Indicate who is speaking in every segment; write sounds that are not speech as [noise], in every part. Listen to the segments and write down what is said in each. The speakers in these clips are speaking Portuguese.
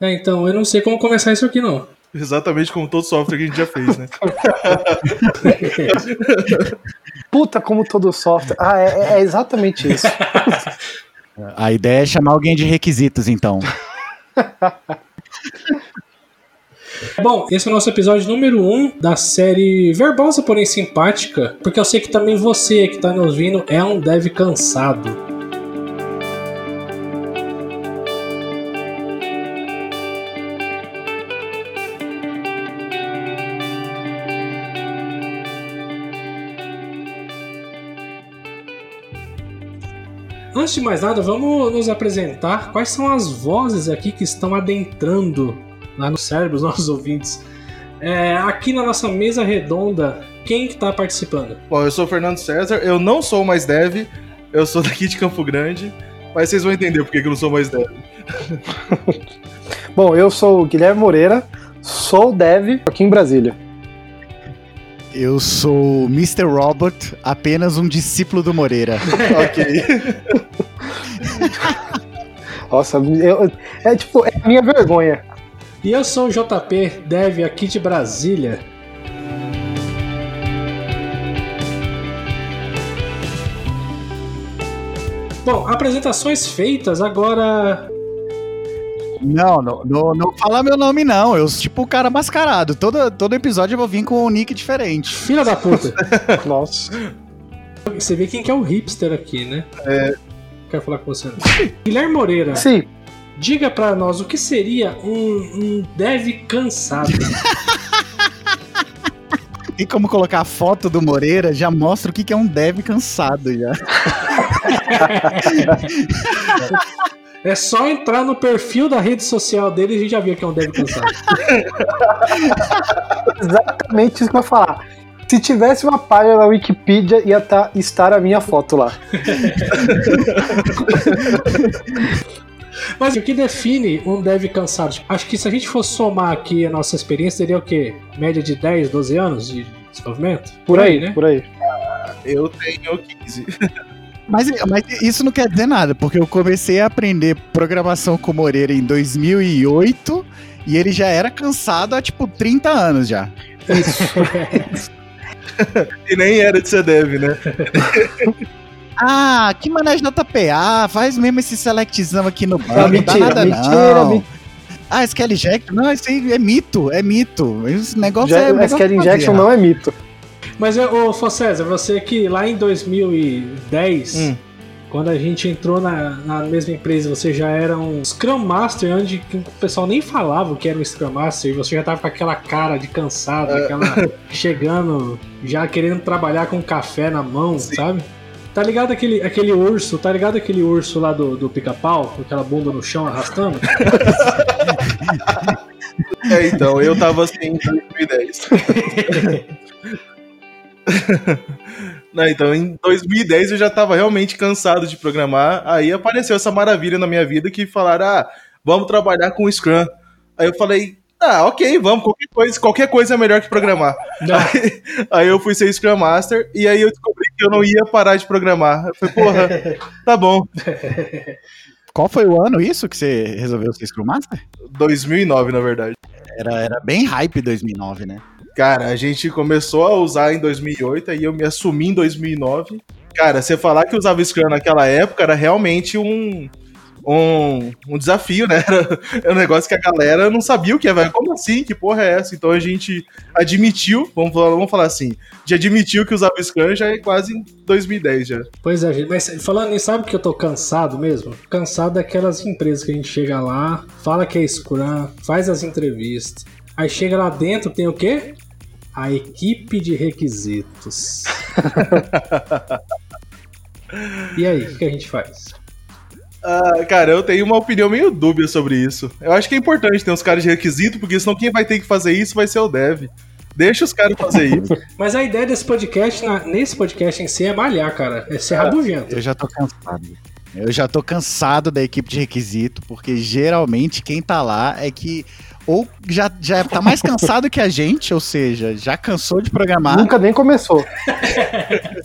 Speaker 1: É, então, eu não sei como começar isso aqui, não.
Speaker 2: Exatamente como todo software que a gente já fez, né? [laughs]
Speaker 3: Puta, como todo software. Ah, é, é exatamente isso. [laughs]
Speaker 4: A ideia é chamar alguém de requisitos, então. [laughs]
Speaker 1: Bom, esse é o nosso episódio número 1 um da série Verbosa, porém simpática, porque eu sei que também você que está nos ouvindo é um dev cansado. Antes de mais nada, vamos nos apresentar quais são as vozes aqui que estão adentrando lá no cérebro dos nossos ouvintes. É, aqui na nossa mesa redonda, quem que tá participando?
Speaker 2: Bom, eu sou o Fernando César, eu não sou mais dev, eu sou daqui de Campo Grande, mas vocês vão entender por que eu não sou mais dev. [laughs]
Speaker 3: Bom, eu sou o Guilherme Moreira, sou dev aqui em Brasília.
Speaker 4: Eu sou Mr. Robot, apenas um discípulo do Moreira. [laughs]
Speaker 2: ok. [laughs]
Speaker 3: Nossa, eu, é tipo, é a minha vergonha.
Speaker 1: E eu sou o JP, dev aqui de Brasília. Bom, apresentações feitas, agora.
Speaker 4: Não, não, não, não fala meu nome, não. Eu sou tipo o cara mascarado. Todo, todo episódio eu vou vir com um nick diferente.
Speaker 1: Filha da puta! [laughs]
Speaker 3: Nossa.
Speaker 1: Você vê quem que é o hipster aqui, né?
Speaker 2: É.
Speaker 1: Quero falar com você. Guilherme Moreira,
Speaker 3: Sim,
Speaker 1: diga pra nós o que seria um, um dev cansado. [laughs]
Speaker 4: Tem como colocar a foto do Moreira, já mostra o que que é um dev cansado já. [laughs]
Speaker 1: É só entrar no perfil da rede social dele e a gente já viu que é um dev cansado. [laughs]
Speaker 3: exatamente isso que eu ia falar. Se tivesse uma página na Wikipedia, ia tá- estar a minha foto lá.
Speaker 1: Mas o que define um dev cansado? Acho que se a gente for somar aqui a nossa experiência, seria o quê? Média de 10, 12 anos de desenvolvimento?
Speaker 3: Por aí,
Speaker 1: né?
Speaker 3: por aí.
Speaker 2: Eu tenho 15.
Speaker 4: Mas, mas isso não quer dizer nada, porque eu comecei a aprender programação com o Moreira em 2008 e ele já era cansado há tipo 30 anos já.
Speaker 2: E nem era de ser dev, né? [laughs]
Speaker 4: Ah, que mané JPA, faz mesmo esse selectzão aqui no banco,
Speaker 3: Ah,
Speaker 4: não dá
Speaker 3: mentira,
Speaker 4: nada
Speaker 3: mentira,
Speaker 4: não.
Speaker 3: mentira.
Speaker 4: Ah, SQL Injection, não, isso aí é mito, é mito. Esse negócio
Speaker 3: Já,
Speaker 4: é.
Speaker 3: SQL
Speaker 4: de
Speaker 3: Injection não é mito.
Speaker 1: Mas, ô Fô César, você que lá em 2010,
Speaker 2: Hum.
Speaker 1: quando a gente entrou na, na mesma empresa, você já era um Scrum Master, onde o pessoal nem falava o que era um Scrum Master, e você já tava com aquela cara de cansado, aquela [laughs] chegando, já querendo trabalhar com café na mão, sabe? Tá ligado aquele, aquele urso, tá ligado aquele urso lá do, do pica-pau, com aquela bunda no chão arrastando? [laughs]
Speaker 2: É, então, eu tava assim em 2010. [laughs] [laughs] Não, então, em 2010 eu já tava realmente cansado de programar. Aí apareceu essa maravilha na minha vida que falaram: ah, vamos trabalhar com Scrum. Aí eu falei. Ah, ok, vamos, qualquer coisa, qualquer coisa é melhor que programar. [laughs] Aí, aí eu fui ser Scrum Master e aí eu descobri que eu não ia parar de programar. Eu falei, porra, [laughs] tá bom.
Speaker 4: Qual foi o ano isso que você resolveu ser Scrum Master?
Speaker 2: 2009, na verdade.
Speaker 4: Era, era bem hype 2009, né?
Speaker 2: Cara, a gente começou a usar em 2008, aí eu me assumi em 2009. Cara, você falar que usava Scrum naquela época era realmente um, um, um desafio, né? [laughs] Era, um negócio que a galera não sabia o que é, velho. Como assim? Que porra é essa? Então a gente admitiu, vamos falar, vamos falar assim, de admitiu que usava Scrum já é quase em 2010 já.
Speaker 1: Pois é, gente, mas falando nisso, sabe que eu tô cansado mesmo? Cansado daquelas empresas que a gente chega lá, fala que é Scrum, faz as entrevistas, aí chega lá dentro, tem o quê? A equipe de requisitos. [laughs] e aí, o que a gente faz?
Speaker 2: Ah, cara, eu tenho uma opinião meio dúbia sobre isso. Eu acho que é importante ter uns caras de requisito, porque senão quem vai ter que fazer isso vai ser o dev. Deixa os caras fazer isso. [laughs]
Speaker 1: Mas a ideia desse podcast, nesse podcast em si, é malhar, cara. É ser rabugento.
Speaker 4: Eu já tô cansado. Eu já tô cansado da equipe de requisito, porque geralmente quem tá lá é que ou já, já tá mais cansado que a gente, ou seja, já cansou de programar.
Speaker 3: Nunca nem começou.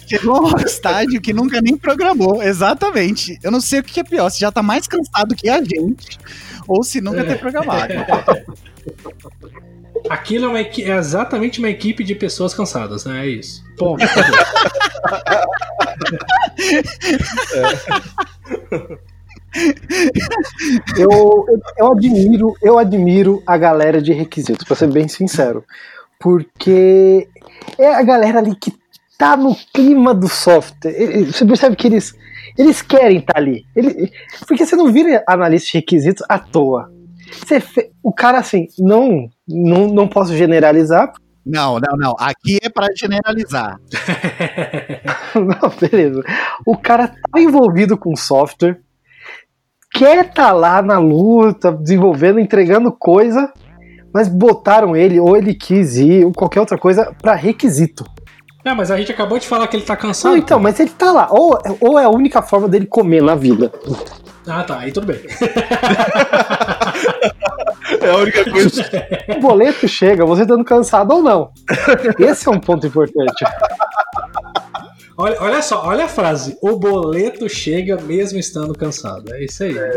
Speaker 4: Chegou a um estágio que nunca nem programou. Exatamente. Eu não sei o que é pior, se já tá mais cansado que a gente, ou se nunca ter programado.
Speaker 1: Aquilo é, uma, é exatamente uma equipe de pessoas cansadas, né? É isso. Ponto. [laughs] [laughs]
Speaker 3: Eu, [laughs] eu, eu admiro, eu admiro a galera de requisitos, pra ser bem sincero. Porque é a galera ali que tá no clima do software. Você percebe que eles, eles querem estar ali. Ele- porque você não vira analista de requisitos à toa. Você o cara assim, não, não, não posso generalizar.
Speaker 4: Não, não, não. Aqui é pra generalizar. [laughs]
Speaker 3: Não, beleza. O cara tá envolvido com software, quer tá lá na luta, desenvolvendo, entregando coisa, mas botaram ele, ou ele quis ir, ou qualquer outra coisa, pra requisito.
Speaker 1: Não, mas a gente acabou de falar que ele tá
Speaker 3: Não,
Speaker 1: cansado.
Speaker 3: então, mas ele tá lá. Ou, ou é a única forma dele comer na vida.
Speaker 1: Ah, tá. Aí tudo bem.
Speaker 2: É a única coisa.
Speaker 3: O boleto chega, você estando cansado ou não. Esse é um ponto importante.
Speaker 1: Olha, olha só, olha a frase. O boleto chega mesmo estando cansado. É isso aí. [laughs]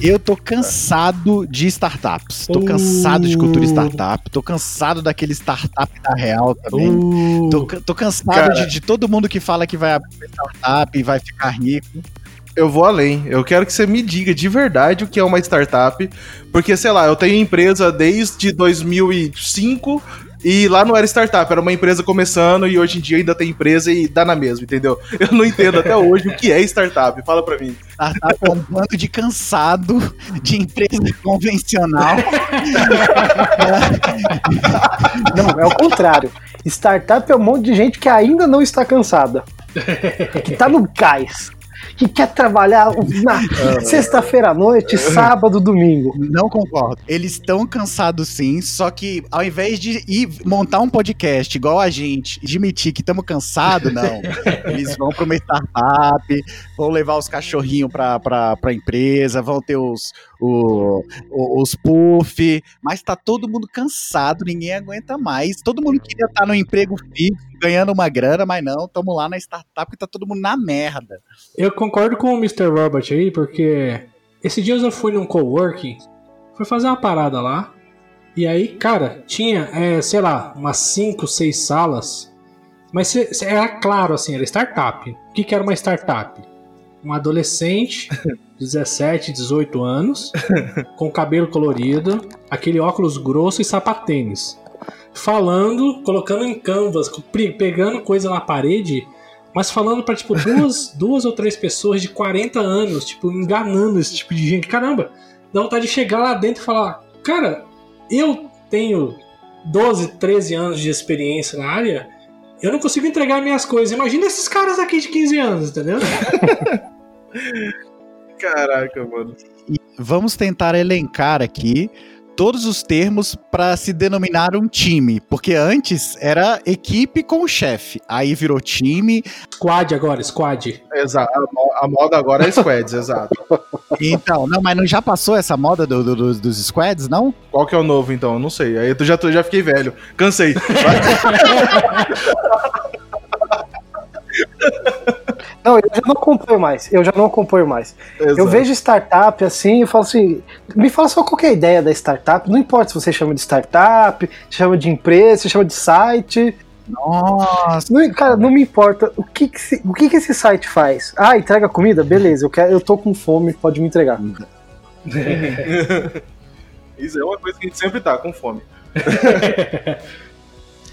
Speaker 4: Eu tô cansado de startups. Tô
Speaker 1: Uh.
Speaker 4: cansado de cultura startup. Tô cansado daquele startup da real também.
Speaker 1: Uh,
Speaker 4: Tô, tô cansado de, de todo mundo que fala que vai abrir startup e vai ficar rico.
Speaker 2: Eu vou além. Eu quero que você me diga de verdade o que é uma startup. Porque, sei lá, eu tenho empresa desde 2005 e lá não era startup, era uma empresa começando e hoje em dia ainda tem empresa e dá na mesma, entendeu? [laughs] Eu não entendo até hoje o que é startup. Fala pra mim.
Speaker 4: Startup é um bando de cansado de empresa convencional. [laughs]
Speaker 3: Não, é o contrário. Startup é um monte de gente que ainda não está cansada. Que tá no gás. Que quer trabalhar na [laughs] sexta-feira à noite, sábado, domingo.
Speaker 4: Não concordo. Eles estão cansados sim, só que ao invés de ir montar um podcast igual a gente, admitir que estamos cansados, não. [laughs] Eles vão para uma startup, vão levar os cachorrinhos pra, pra, pra empresa, vão ter os, o, o- os puff, mas tá todo mundo cansado, ninguém aguenta mais. Todo mundo queria estar no emprego fixo, ganhando uma grana, mas não, estamos lá na startup que tá todo mundo na merda.
Speaker 1: Eu concordo com o Mr. Robert aí, porque esses dias eu fui num coworking, fui fazer uma parada lá, e aí, cara, tinha, é, sei lá, umas 5, 6 salas, mas cê- cê- era claro assim, era startup. O que, que era uma startup? Um adolescente, [laughs] 17, 18 anos, [laughs] com cabelo colorido, aquele óculos grosso e sapatênis. Falando, colocando em canvas, pegando coisa na parede mas falando pra, tipo, duas, [laughs] duas ou três pessoas de 40 anos, tipo, enganando esse tipo de gente. Caramba, dá vontade de chegar lá dentro e falar: Cara, eu tenho 12, 13 anos de experiência na área, eu não consigo entregar minhas coisas. Imagina esses caras aqui de 15 anos, entendeu? [laughs]
Speaker 2: Caraca, mano.
Speaker 4: Vamos tentar elencar aqui todos os termos para se denominar um time, porque antes era equipe com o chefe, aí virou time.
Speaker 1: Squad agora, squad.
Speaker 2: Exato. A mo- A moda agora é squads, [laughs] exato.
Speaker 4: Então, não, mas não já passou essa moda do- do- dos- dos squads, não?
Speaker 2: Qual que é o novo, então? Eu Não sei. Aí eu já, tô- já fiquei velho. Cansei. [laughs]
Speaker 3: Não, eu já não acompanho mais. Eu já não acompanho mais. Eu
Speaker 2: Exato.
Speaker 3: vejo startup assim e falo assim: me fala só qual que é a ideia da startup. Não importa se você chama de startup, chama de empresa, se chama de site.
Speaker 4: Nossa,
Speaker 3: Não, cara, não me importa o que, que, se- o que, que esse site faz. Ah, entrega comida? Beleza, eu, quero, eu tô com fome, pode me entregar. [laughs]
Speaker 2: Isso é uma coisa que a gente sempre tá, com fome. [laughs]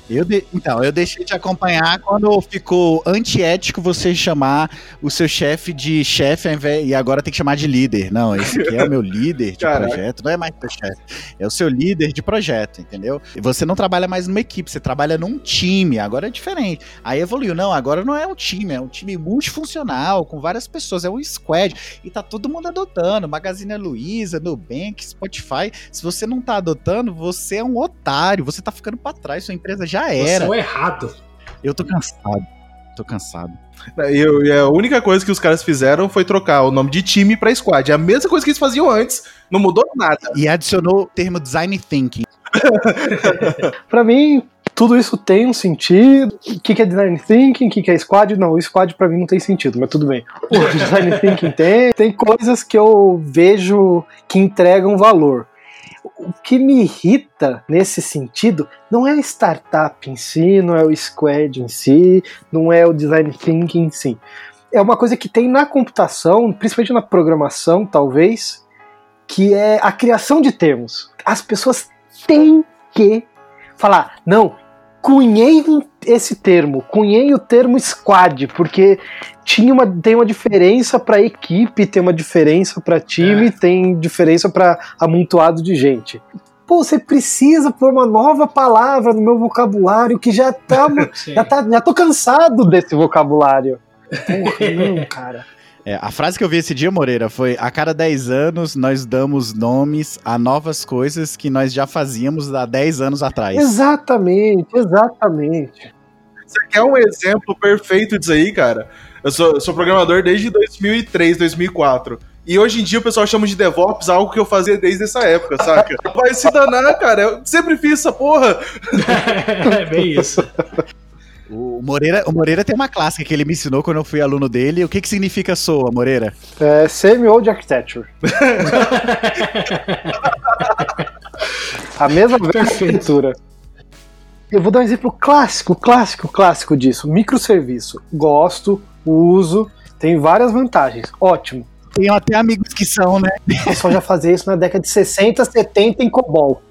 Speaker 4: eu de- então, eu deixei de acompanhar quando ficou antiético você chamar o seu chefe de chefe invés- e agora tem que chamar de líder. Não, esse aqui é o meu líder de
Speaker 2: Caraca.
Speaker 4: projeto, não é mais teu chefe, é o seu líder de projeto, entendeu? E você não trabalha mais numa equipe, você trabalha num time, agora é diferente. Aí evoluiu, não, agora não é um time, é um time multifuncional, com várias pessoas, é um squad, e tá todo mundo adotando, Magazine Luiza, Nubank, Spotify, se você não tá adotando, você é um otário, você tá ficando pra trás, sua empresa já
Speaker 1: Você
Speaker 4: era.
Speaker 1: é o errado.
Speaker 4: Eu tô cansado. Tô cansado.
Speaker 2: E, eu- e a única coisa que os caras fizeram foi trocar o nome de time pra squad. É a mesma coisa que eles faziam antes. Não mudou nada.
Speaker 4: E adicionou o termo design thinking. [laughs]
Speaker 3: Pra mim, tudo isso tem um sentido. O que que é design thinking? O que que é squad? Não, o squad pra mim não tem sentido, mas tudo bem. O design thinking tem. Tem coisas que eu vejo que entregam valor. O que me irrita nesse sentido não é a startup em si, não é o squad em si, não é o design thinking em si. É uma coisa que tem na computação, principalmente na programação, talvez, que é a criação de termos. As pessoas têm que falar, não, cunhei esse termo, cunhei o termo squad, porque tinha uma, tem uma diferença para equipe, tem uma diferença para time, tem diferença para amontoado de gente. Pô, você precisa pôr uma nova palavra no meu vocabulário que já tá, [laughs] já tá, já tô cansado desse vocabulário. [laughs] Porra, não, cara.
Speaker 4: É, a frase que eu vi esse dia, Moreira, foi: a cada 10 anos nós damos nomes a novas coisas que nós já fazíamos há 10 anos atrás.
Speaker 3: Exatamente, exatamente.
Speaker 2: Você quer um exemplo perfeito disso aí, cara? Eu sou, eu sou programador desde 2003, 2004. E hoje em dia o pessoal chama de DevOps algo que eu fazia desde essa época, saca? [laughs] Vai se danar, cara. Eu sempre fiz essa porra. [laughs]
Speaker 1: é bem isso.
Speaker 4: O Moreira, o Moreira tem uma clássica que ele me ensinou quando eu fui aluno dele. O que, que significa SOA, Moreira?
Speaker 3: É semi-old architecture. [laughs] A mesma arquitetura. Eu vou dar um exemplo clássico, clássico, clássico disso. Microserviço. Gosto, uso, tem várias vantagens. Ótimo.
Speaker 4: Tem até amigos que são, né?
Speaker 3: O pessoal já fazia isso na década de 60, 70 em COBOL.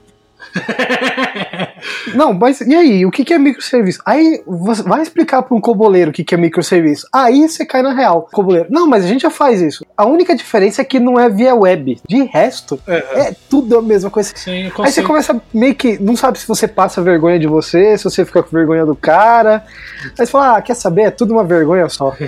Speaker 3: [laughs] Não, mas e aí? O que que é microserviço? Aí você vai explicar para um coboleiro o que que é microserviço. Aí você cai na real. Coboleiro, não, mas a gente já faz isso. A única diferença é que não é via web. De resto, é tudo a mesma coisa.
Speaker 1: Sim,
Speaker 3: Aí você começa meio que. Não sabe se você passa vergonha de você, se você fica com vergonha do cara. Aí você fala, ah, quer saber? É tudo uma vergonha só. [laughs]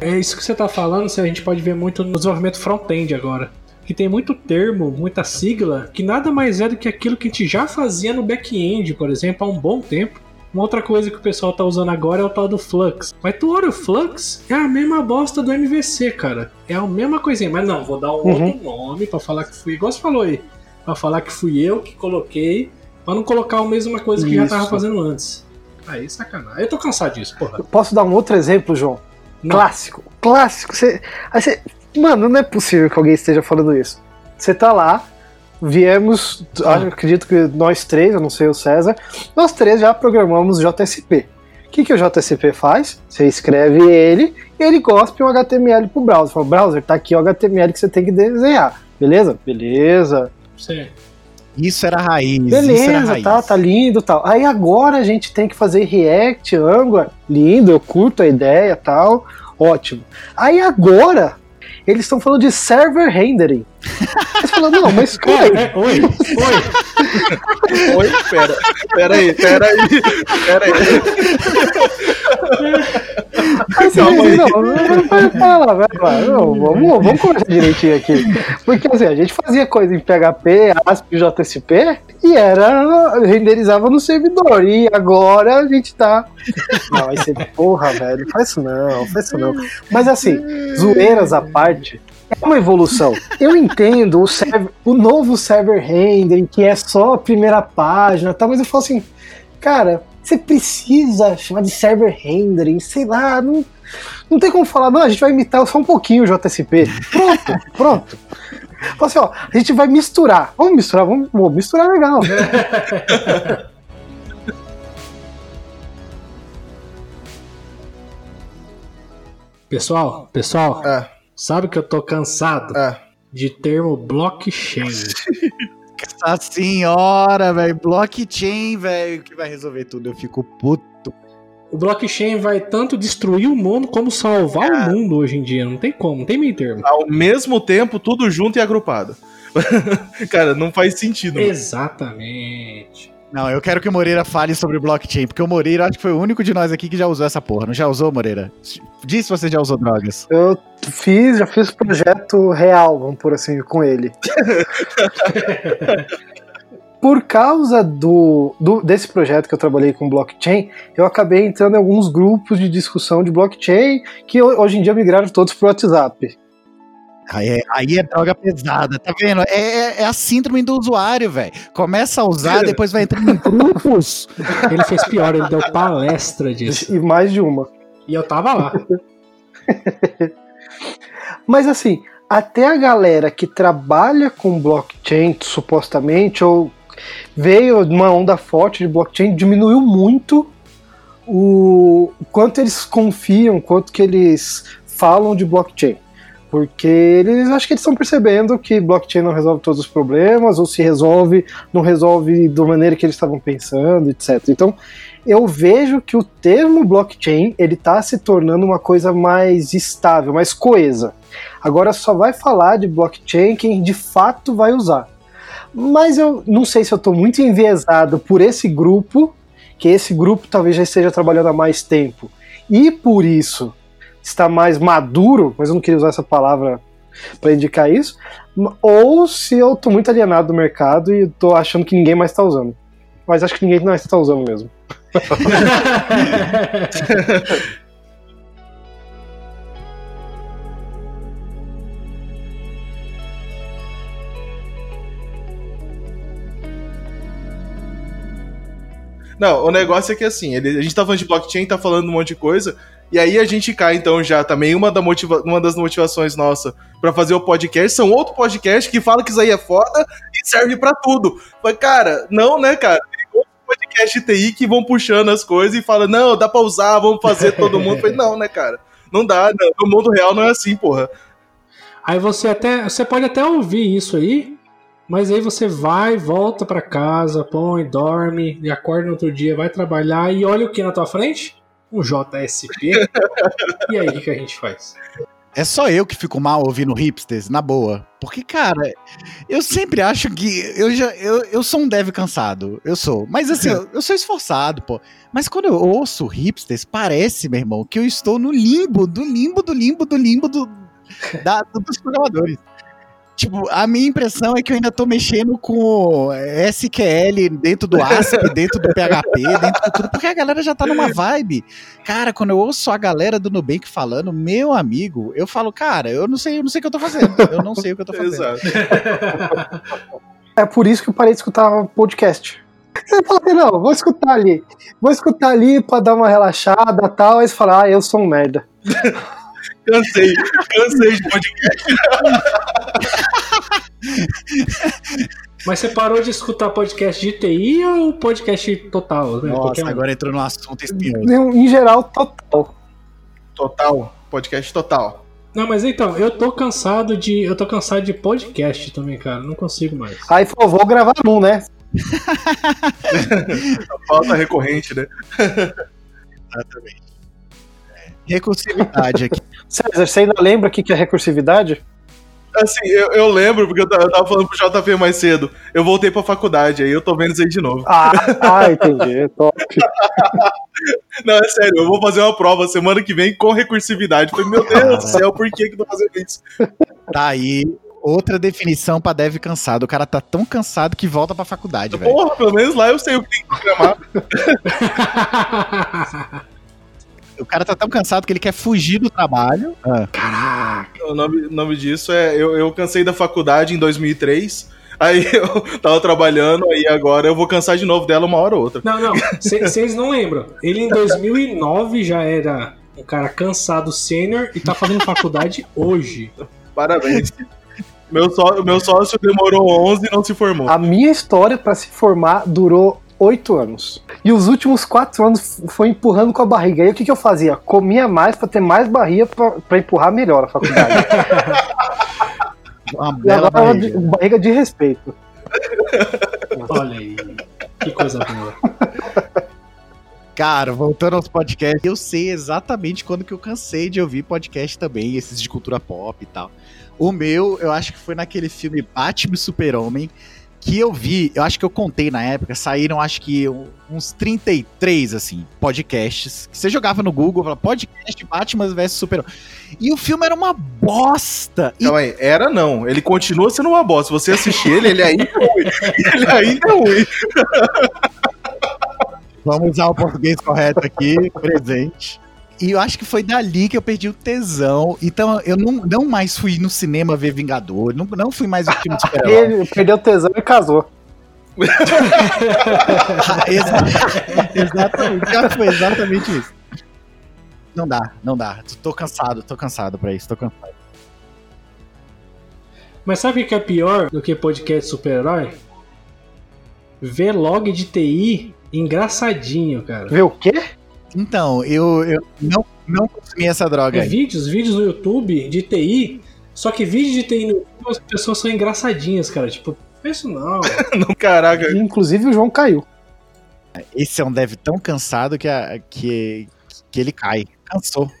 Speaker 1: É isso que você tá falando, a gente pode ver muito no desenvolvimento front-end agora. Que tem muito termo, muita sigla, que nada mais é do que aquilo que a gente já fazia no back-end, por exemplo, há um bom tempo. Uma outra coisa que o pessoal tá usando agora é o tal do Flux. Mas tu olha o Flux, é a mesma bosta do MVC, cara. É a mesma coisinha. Mas não, vou dar um
Speaker 3: Uhum.
Speaker 1: outro nome pra falar que fui, igual você falou aí. Pra falar que fui eu que coloquei, pra não colocar a mesma coisa que já tava
Speaker 3: Isso.
Speaker 1: fazendo antes. Aí, sacanagem. Eu tô cansado disso, porra.
Speaker 3: Eu Posso dar um outro exemplo, João?
Speaker 1: Não.
Speaker 3: Clássico. Clássico. Você, aí você- mano, não é possível que alguém esteja falando isso. Você tá lá, viemos,
Speaker 1: Ah.
Speaker 3: acho- acredito que nós três, eu não sei o César, nós três já programamos JSP. O que, que o JSP faz? Você escreve ele e ele cospe um HTML pro browser. Fala, browser, tá aqui o HTML que você tem que desenhar. Beleza? Beleza.
Speaker 1: Sim.
Speaker 4: Isso era raiz. isso era
Speaker 3: Beleza,
Speaker 4: raiz.
Speaker 3: tá, tá lindo tal. Aí agora a gente tem que fazer React, Angular, lindo, eu curto a ideia tal, ótimo. Aí agora eles estão falando de server rendering. Você fala, não, mas [laughs] cara,
Speaker 1: Oi, oi. [laughs]
Speaker 2: Oi, pera. Pera aí, pera aí. Pera aí.
Speaker 3: aí você
Speaker 2: Calma
Speaker 3: diz,
Speaker 2: aí.
Speaker 3: não, não, não, vamos, vamos conversar direitinho aqui. Porque assim, a gente fazia coisa em PHP, ASP, JSP e era, renderizava no servidor. E agora a gente tá. Não, aí você, porra, velho, faz isso não, faz isso não. Mas assim, zoeiras à parte, é uma evolução. Eu entendo o, server, o novo server rendering, que é só a primeira página e tal, mas eu falo assim, cara, você precisa chamar de server rendering, sei lá, não, não tem como falar, não, a gente vai imitar só um pouquinho o JSP. Pronto, [laughs] pronto. Fala assim, ó, a gente vai misturar. Vamos misturar, vamos, vamos misturar legal. [laughs]
Speaker 1: Pessoal, pessoal,
Speaker 2: Ah,
Speaker 1: sabe que eu tô cansado
Speaker 2: ah.
Speaker 1: de termo blockchain. [laughs]
Speaker 4: Nossa senhora, velho. Blockchain, velho, que vai resolver tudo. Eu fico puto.
Speaker 1: O blockchain vai tanto destruir o mundo como salvar o mundo hoje em dia. Não tem como, não tem meio termo.
Speaker 2: Ao mesmo tempo, tudo junto e agrupado. [laughs] Cara, não faz sentido. mano.
Speaker 1: Exatamente.
Speaker 4: Não, eu quero que o Moreira fale sobre blockchain, porque o Moreira acho que foi o único de nós aqui que já usou essa porra. Não já usou, Moreira? Diz se você já usou drogas.
Speaker 3: Eu fiz, já fiz projeto real, vamos por assim, com ele. [laughs] por causa do, do, desse projeto que eu trabalhei com blockchain, eu acabei entrando em alguns grupos de discussão de blockchain que hoje em dia migraram todos para o WhatsApp.
Speaker 4: Aí é, aí é, droga pesada, tá vendo? É, é, é a síndrome do usuário, velho. Começa a usar, depois vai entrando em [laughs] grupos.
Speaker 1: Ele fez pior, ele deu palestra disso.
Speaker 3: E mais de uma.
Speaker 1: E eu tava lá. [laughs]
Speaker 3: Mas assim, até a galera que trabalha com blockchain, supostamente, ou veio uma onda forte de blockchain, diminuiu muito o quanto eles confiam, quanto que eles falam de blockchain. Porque eles acho que eles estão percebendo que blockchain não resolve todos os problemas, ou se resolve, não resolve da maneira que eles estavam pensando, etc. Então, eu vejo que o termo blockchain ele está se tornando uma coisa mais estável, mais coesa. Agora só vai falar de blockchain quem de fato vai usar. Mas eu não sei se eu estou muito enviesado por esse grupo, que esse grupo talvez já esteja trabalhando há mais tempo. E por isso está mais maduro, mas eu não queria usar essa palavra para indicar isso, ou se eu estou muito alienado do mercado e estou achando que ninguém mais está usando. Mas acho que ninguém mais está usando mesmo. [laughs]
Speaker 2: Não, o negócio é que assim, ele, a gente tá falando de blockchain, tá falando um monte de coisa, e aí a gente cai, então, já também uma, da motiva uma das motivações nossa para fazer o podcast são outro podcast que fala que isso aí é foda e serve para tudo. Mas, cara, não, né, cara? Tem podcast TI que vão puxando as coisas e fala, não, dá pra usar, vamos fazer todo mundo. Falei, não, né, cara? Não dá, não. no mundo real não é assim, porra.
Speaker 1: Aí você até. Você pode até ouvir isso aí, mas aí você vai, volta para casa, põe, dorme, e acorda no outro dia, vai trabalhar e olha o que na tua frente? Um JSP. [laughs] e aí, o que a gente faz?
Speaker 4: É só eu que fico mal ouvindo hipsters, na boa. Porque, cara, eu sempre acho que. Eu, já, eu, eu sou um dev cansado. Eu sou. Mas assim, eu, eu sou esforçado, pô. Mas quando eu ouço hipsters, parece, meu irmão, que eu estou no limbo, do limbo, do limbo, do limbo do, da, dos programadores. Tipo, a minha impressão é que eu ainda tô mexendo com SQL dentro do ASP, [laughs] dentro do PHP, dentro de tudo, porque a galera já tá numa vibe. Cara, quando eu ouço a galera do Nubank falando, meu amigo, eu falo, cara, eu não sei, eu não sei o que eu tô fazendo. Eu não sei o que eu tô fazendo. Exato. [laughs]
Speaker 3: É por isso que eu parei de escutar podcast. Você fala assim, não, vou escutar ali. Vou escutar ali pra dar uma relaxada e tal. Aí você fala, ah, eu sou um merda. [laughs]
Speaker 2: Cansei, cansei de podcast.
Speaker 1: Mas você parou de escutar podcast de TI ou podcast total?
Speaker 4: Né? Nossa, agora entrou no assunto espinhoso.
Speaker 3: Em geral, total.
Speaker 2: Total, podcast total.
Speaker 1: Não, mas então, eu tô cansado de. Eu tô cansado de podcast também, cara. Não consigo mais.
Speaker 3: Aí falou, vou gravar um, né? [laughs]
Speaker 2: Falta recorrente, né?
Speaker 4: Exatamente. Recursividade aqui. [laughs]
Speaker 3: César, você ainda lembra o que é recursividade?
Speaker 2: Assim, eu, eu, lembro, porque eu tava falando pro JP mais cedo. Eu voltei pra faculdade, aí eu tô vendo isso aí de novo.
Speaker 3: Ah, ah entendi. Top. [laughs]
Speaker 2: Não, é sério, eu vou fazer uma prova semana que vem com recursividade. Falei, meu Deus do céu, por que que tô fazendo isso?
Speaker 4: Tá aí, outra definição pra dev cansado. O cara tá tão cansado que volta pra faculdade, velho.
Speaker 2: Porra, pelo menos lá eu sei o que tem que programar. [laughs]
Speaker 4: O cara tá tão cansado que ele quer fugir do trabalho.
Speaker 2: Ah. Caraca. O nome, nome disso é. Eu, eu cansei da faculdade em 2003. [laughs] Aí eu tava trabalhando, aí agora eu vou cansar de novo dela uma hora ou outra.
Speaker 1: Não, não, vocês não lembram. Ele em 2009 já era um cara cansado sênior e tá fazendo faculdade [laughs] hoje.
Speaker 2: Parabéns. Meu, só, meu sócio demorou 11 e não se formou.
Speaker 3: A minha história para se formar durou oito anos. E os últimos quatro anos foi empurrando com a barriga. Aí o que, que eu fazia? Comia mais para ter mais barriga para empurrar melhor a faculdade. [laughs] uma bela barriga. De, barriga de respeito.
Speaker 1: Olha aí, que coisa boa.
Speaker 4: Cara, voltando aos podcasts, eu sei exatamente quando que eu cansei de ouvir podcast também, esses de cultura pop e tal. O meu, eu acho que foi naquele filme Batman Super-Homem, que eu vi, eu acho que eu contei na época, saíram acho que uns 33, assim, podcasts. Que você jogava no Google, falava, podcast Batman vs Super. E o filme era uma bosta. E
Speaker 2: Calma aí, era não. Ele continua sendo uma bosta. Se você assistir ele, ele ainda é ruim. Ele ainda é ruim.
Speaker 4: Vamos usar o português correto aqui, presente. E eu acho que foi dali que eu perdi o tesão. Então eu não, não mais fui no cinema ver Vingador. Não, não fui mais ver filme de.
Speaker 3: Ele perdeu o tesão e casou. [laughs]
Speaker 4: Exa- exatamente. Cara, foi exatamente isso. Não dá, não dá. Tô cansado, tô cansado pra isso, tô cansado.
Speaker 1: Mas sabe o que é pior do que podcast super-herói? Vlog de TI engraçadinho, cara.
Speaker 3: Vê o quê?
Speaker 4: Então, eu, eu não, não consumi essa droga
Speaker 1: É
Speaker 4: aí.
Speaker 1: vídeos, vídeos no YouTube de TI, só que vídeos de TI no YouTube as pessoas são engraçadinhas, cara. Tipo, isso não. [laughs]
Speaker 2: Não, caraca.
Speaker 3: Inclusive o João caiu.
Speaker 4: Esse é um dev tão cansado que, a- que, que ele cai. Cansou. [laughs]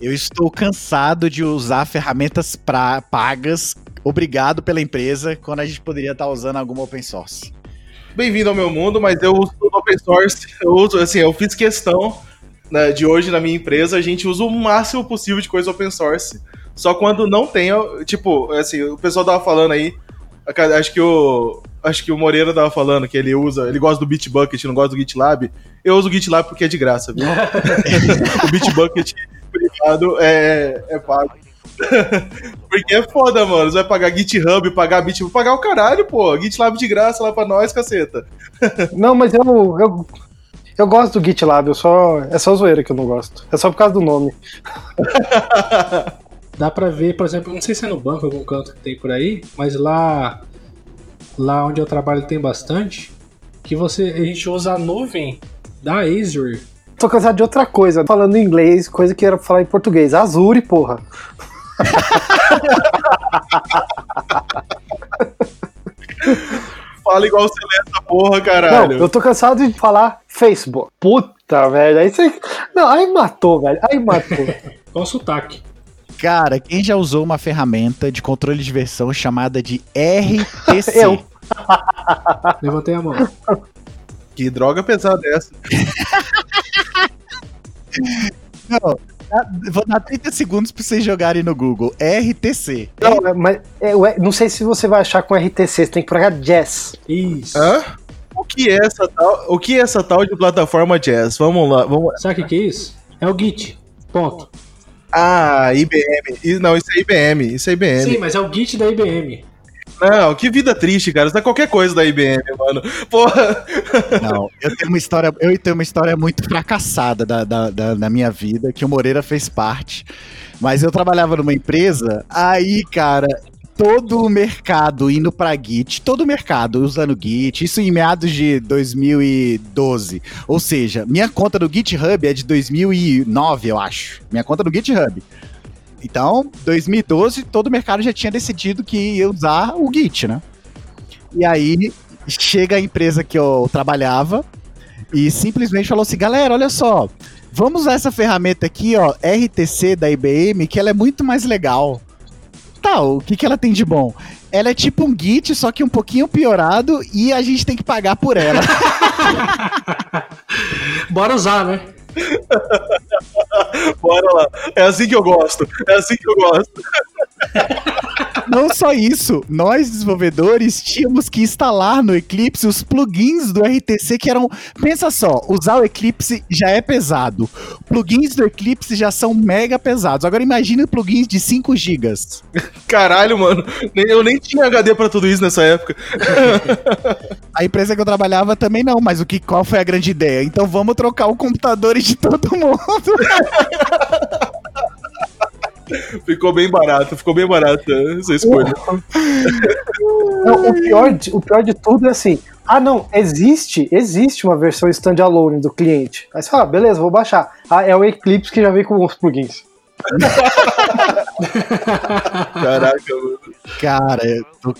Speaker 4: Eu estou cansado de usar ferramentas pra- pagas, obrigado pela empresa, quando a gente poderia estar usando alguma open source.
Speaker 2: Bem-vindo ao meu mundo, mas eu uso tudo open source. Eu uso, assim, eu fiz questão né, de hoje na minha empresa, a gente usa o máximo possível de coisa open source. Só quando não tem, tipo, assim, o pessoal tava falando aí, acho que o acho que o Moreira tava falando que ele usa, ele gosta do Bitbucket, não gosta do GitLab. Eu uso o GitLab porque é de graça, viu? [laughs] o Bitbucket privado é, é pago. [laughs] Porque é foda, mano. Você vai pagar GitHub, pagar Bit, vou pagar o caralho, pô. GitLab de graça lá pra nós, caceta. [laughs]
Speaker 3: Não, mas eu, eu, eu gosto do GitLab, eu só, é só zoeira que eu não gosto. É só por causa do nome. [laughs]
Speaker 1: Dá pra ver, por exemplo, não sei se é no banco, algum canto que tem por aí, mas lá lá onde eu trabalho tem bastante, que você a gente usa a nuvem da Azure.
Speaker 3: Tô cansado de outra coisa, falando em inglês, coisa que era pra falar em português. Azure, porra. [laughs]
Speaker 2: Fala igual você lê essa porra,
Speaker 3: Não,
Speaker 2: caralho.
Speaker 3: eu tô cansado de falar Facebook. Puta, velho. Aí você. Não, aí matou, velho. Aí matou. [laughs]
Speaker 1: Qual o sotaque?
Speaker 4: Cara, quem já usou uma ferramenta de controle de versão chamada de RTC? [laughs]
Speaker 3: Eu.
Speaker 1: Levantei a mão.
Speaker 2: Que droga pesada é essa?
Speaker 4: Não, vou dar 30 segundos pra vocês jogarem no Google. RTC.
Speaker 3: Não, é, mas é, não sei se você vai achar com RTC, você tem que procurar Jazz.
Speaker 1: Isso.
Speaker 2: Hã? O que é essa tal, o que é essa tal de plataforma jazz? Vamos lá, vamos lá.
Speaker 1: Sabe o que, que é isso? É o Git. Ponto.
Speaker 2: Ah, IBM. Não, isso é IBM. Isso é IBM.
Speaker 1: Sim, mas é o Git da IBM.
Speaker 2: Não, que vida triste, cara. Isso é qualquer coisa da IBM, mano. Porra.
Speaker 4: Não, eu tenho uma história, eu tenho uma história muito fracassada da, da, da, minha vida, que o Moreira fez parte. Mas eu trabalhava numa empresa, aí, cara, todo o mercado indo pra Git, todo o mercado usando Git, isso em meados de 2012. Ou seja, minha conta do GitHub é de 2009, eu acho. Minha conta do GitHub. Então, 2012, todo o mercado já tinha decidido que ia usar o Git, né? E aí, chega a empresa que eu trabalhava e simplesmente falou assim: galera, olha só, vamos usar essa ferramenta aqui, ó, RTC da IBM, que ela é muito mais legal. Tá, o que, que ela tem de bom? Ela é tipo um Git, só que um pouquinho piorado e a gente tem que pagar por ela. [laughs]
Speaker 1: Bora usar, né? [laughs]
Speaker 2: Bora lá. É assim que eu gosto. É assim que eu gosto. [laughs]
Speaker 4: Não só isso, nós desenvolvedores tínhamos que instalar no Eclipse os plugins do RTC que eram. Pensa só, usar o Eclipse já é pesado. Plugins do Eclipse já são mega pesados. Agora imagine plugins de 5 GB.
Speaker 2: Caralho, mano. Eu nem tinha HD pra tudo isso nessa época. [laughs]
Speaker 4: A empresa que eu trabalhava também não, mas o que qual foi a grande ideia? Então vamos trocar os computadores de todo mundo. [laughs]
Speaker 2: Ficou bem barato, ficou bem barato essa escolha.
Speaker 3: Não, o, pior de, o pior de tudo é assim. Ah, não, existe, existe uma versão standalone do cliente. Aí você fala, ah, beleza, vou baixar. Ah, é o Eclipse que já vem com os plugins.
Speaker 2: Caraca, mano.
Speaker 4: Cara, tô-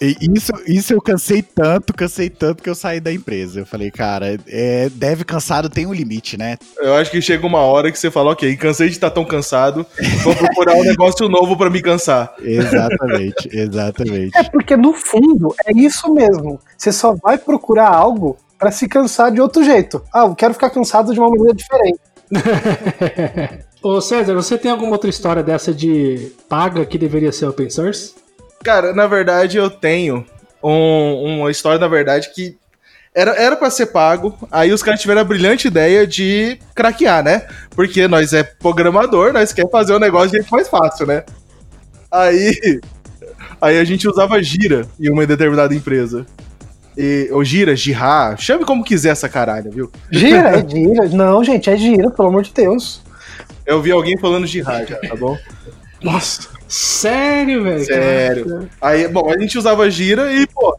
Speaker 4: isso, isso eu cansei tanto, cansei tanto que eu saí da empresa. Eu falei, cara, é, deve cansado tem um limite, né?
Speaker 2: Eu acho que chega uma hora que você fala, ok, cansei de estar tão cansado, vou procurar um negócio novo pra me cansar.
Speaker 4: Exatamente, [laughs] exatamente.
Speaker 3: É porque no fundo é isso mesmo. Você só vai procurar algo pra se cansar de outro jeito. Ah, eu quero ficar cansado de uma maneira diferente. [laughs]
Speaker 1: Ô César, você tem alguma outra história dessa de paga que deveria ser open source?
Speaker 2: Cara, na verdade eu tenho um- uma história, na verdade, que era, era pra ser pago, aí os caras tiveram a brilhante ideia de craquear, né? Porque nós é programador, nós quer fazer o negócio de jeito mais fácil, né? Aí, [laughs] aí a gente usava gira em uma determinada empresa. E, ou gira, girá, chame como quiser essa caralho, viu?
Speaker 3: Gira, é [laughs] gira. Não, gente, é gira, pelo amor de Deus.
Speaker 2: Eu vi alguém falando girá já, tá bom?
Speaker 1: Nossa, sério, velho?
Speaker 2: Sério.
Speaker 1: Caraca.
Speaker 2: Aí, bom, a gente usava gira e, pô,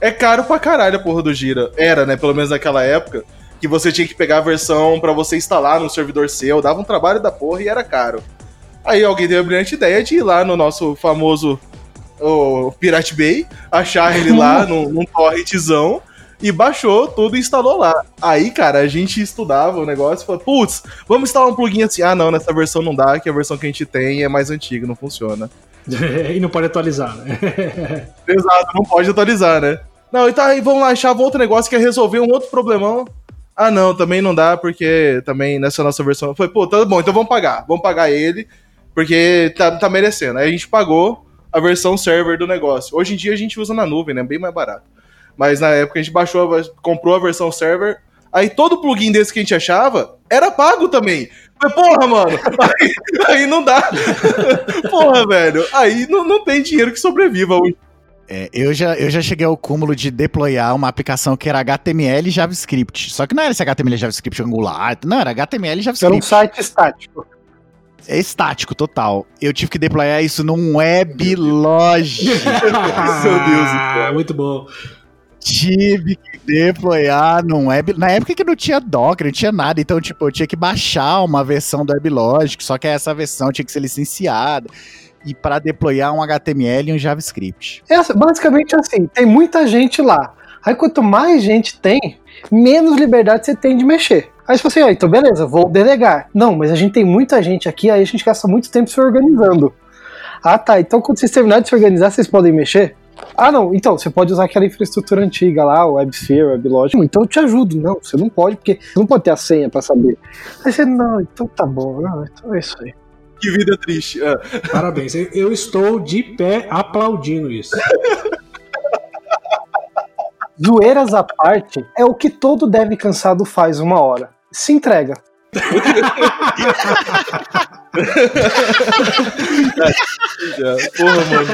Speaker 2: é caro pra caralho a porra do gira. Era, né? Pelo menos naquela época. Que você tinha que pegar a versão pra você instalar no servidor seu. Dava um trabalho da porra e era caro. Aí alguém deu a brilhante ideia de ir lá no nosso famoso o Pirate Bay, achar ele lá [laughs] num, num torrentzão e baixou tudo e instalou lá. Aí, cara, a gente estudava o negócio e falou, putz, vamos instalar um plugin assim. Ah, não, nessa versão não dá, que a versão que a gente tem é mais antiga, não funciona. [laughs]
Speaker 1: e não pode atualizar, né? [laughs]
Speaker 2: Exato, não pode atualizar, né? Não, e tá, aí vamos lá, achava outro negócio que é resolver um outro problemão. Ah, não, também não dá, porque também nessa nossa versão. Foi, pô, tá bom, então vamos pagar. Vamos pagar ele, porque tá, tá merecendo. Aí a gente pagou a versão server do negócio. Hoje em dia a gente usa na nuvem, né? Bem mais barato. Mas na época a gente baixou, a- comprou a versão server. Aí todo plugin desse que a gente achava era pago também. Mas, porra, mano, [laughs] aí, aí não dá. [laughs] porra, velho. Aí não, não tem dinheiro que sobreviva hoje.
Speaker 4: É, eu, já, eu já cheguei ao cúmulo de deployar uma aplicação que era HTML e JavaScript. Só que não era esse HTML e JavaScript Angular, não, era HTML e
Speaker 3: Era um
Speaker 4: JavaScript.
Speaker 3: site estático.
Speaker 4: É estático, total. Eu tive que deployar isso num weblog. [laughs]
Speaker 2: Meu Deus do céu.
Speaker 1: Muito bom.
Speaker 4: Tive que deployar num web. Na época que não tinha Docker, não tinha nada. Então, tipo, eu tinha que baixar uma versão do WebLogic, só que essa versão tinha que ser licenciada. E para deployar um HTML e um JavaScript.
Speaker 3: É basicamente assim, tem muita gente lá. Aí quanto mais gente tem, menos liberdade você tem de mexer. Aí você fala assim, ah, então beleza, vou delegar. Não, mas a gente tem muita gente aqui, aí a gente gasta muito tempo se organizando. Ah tá, então quando vocês terminarem de se organizar, vocês podem mexer? Ah não, então você pode usar aquela infraestrutura antiga lá, o WebSphere, o WebLogic. Então eu te ajudo. Não, você não pode, porque você não pode ter a senha pra saber. Aí você, não, então tá bom, não, então é isso aí.
Speaker 2: Que vida triste. Ah,
Speaker 1: Parabéns. Eu- estou de pé aplaudindo isso. [laughs]
Speaker 3: Zoeiras à parte, é o que todo deve cansado faz uma hora. Se entrega. [laughs]
Speaker 2: já. Porra, mano.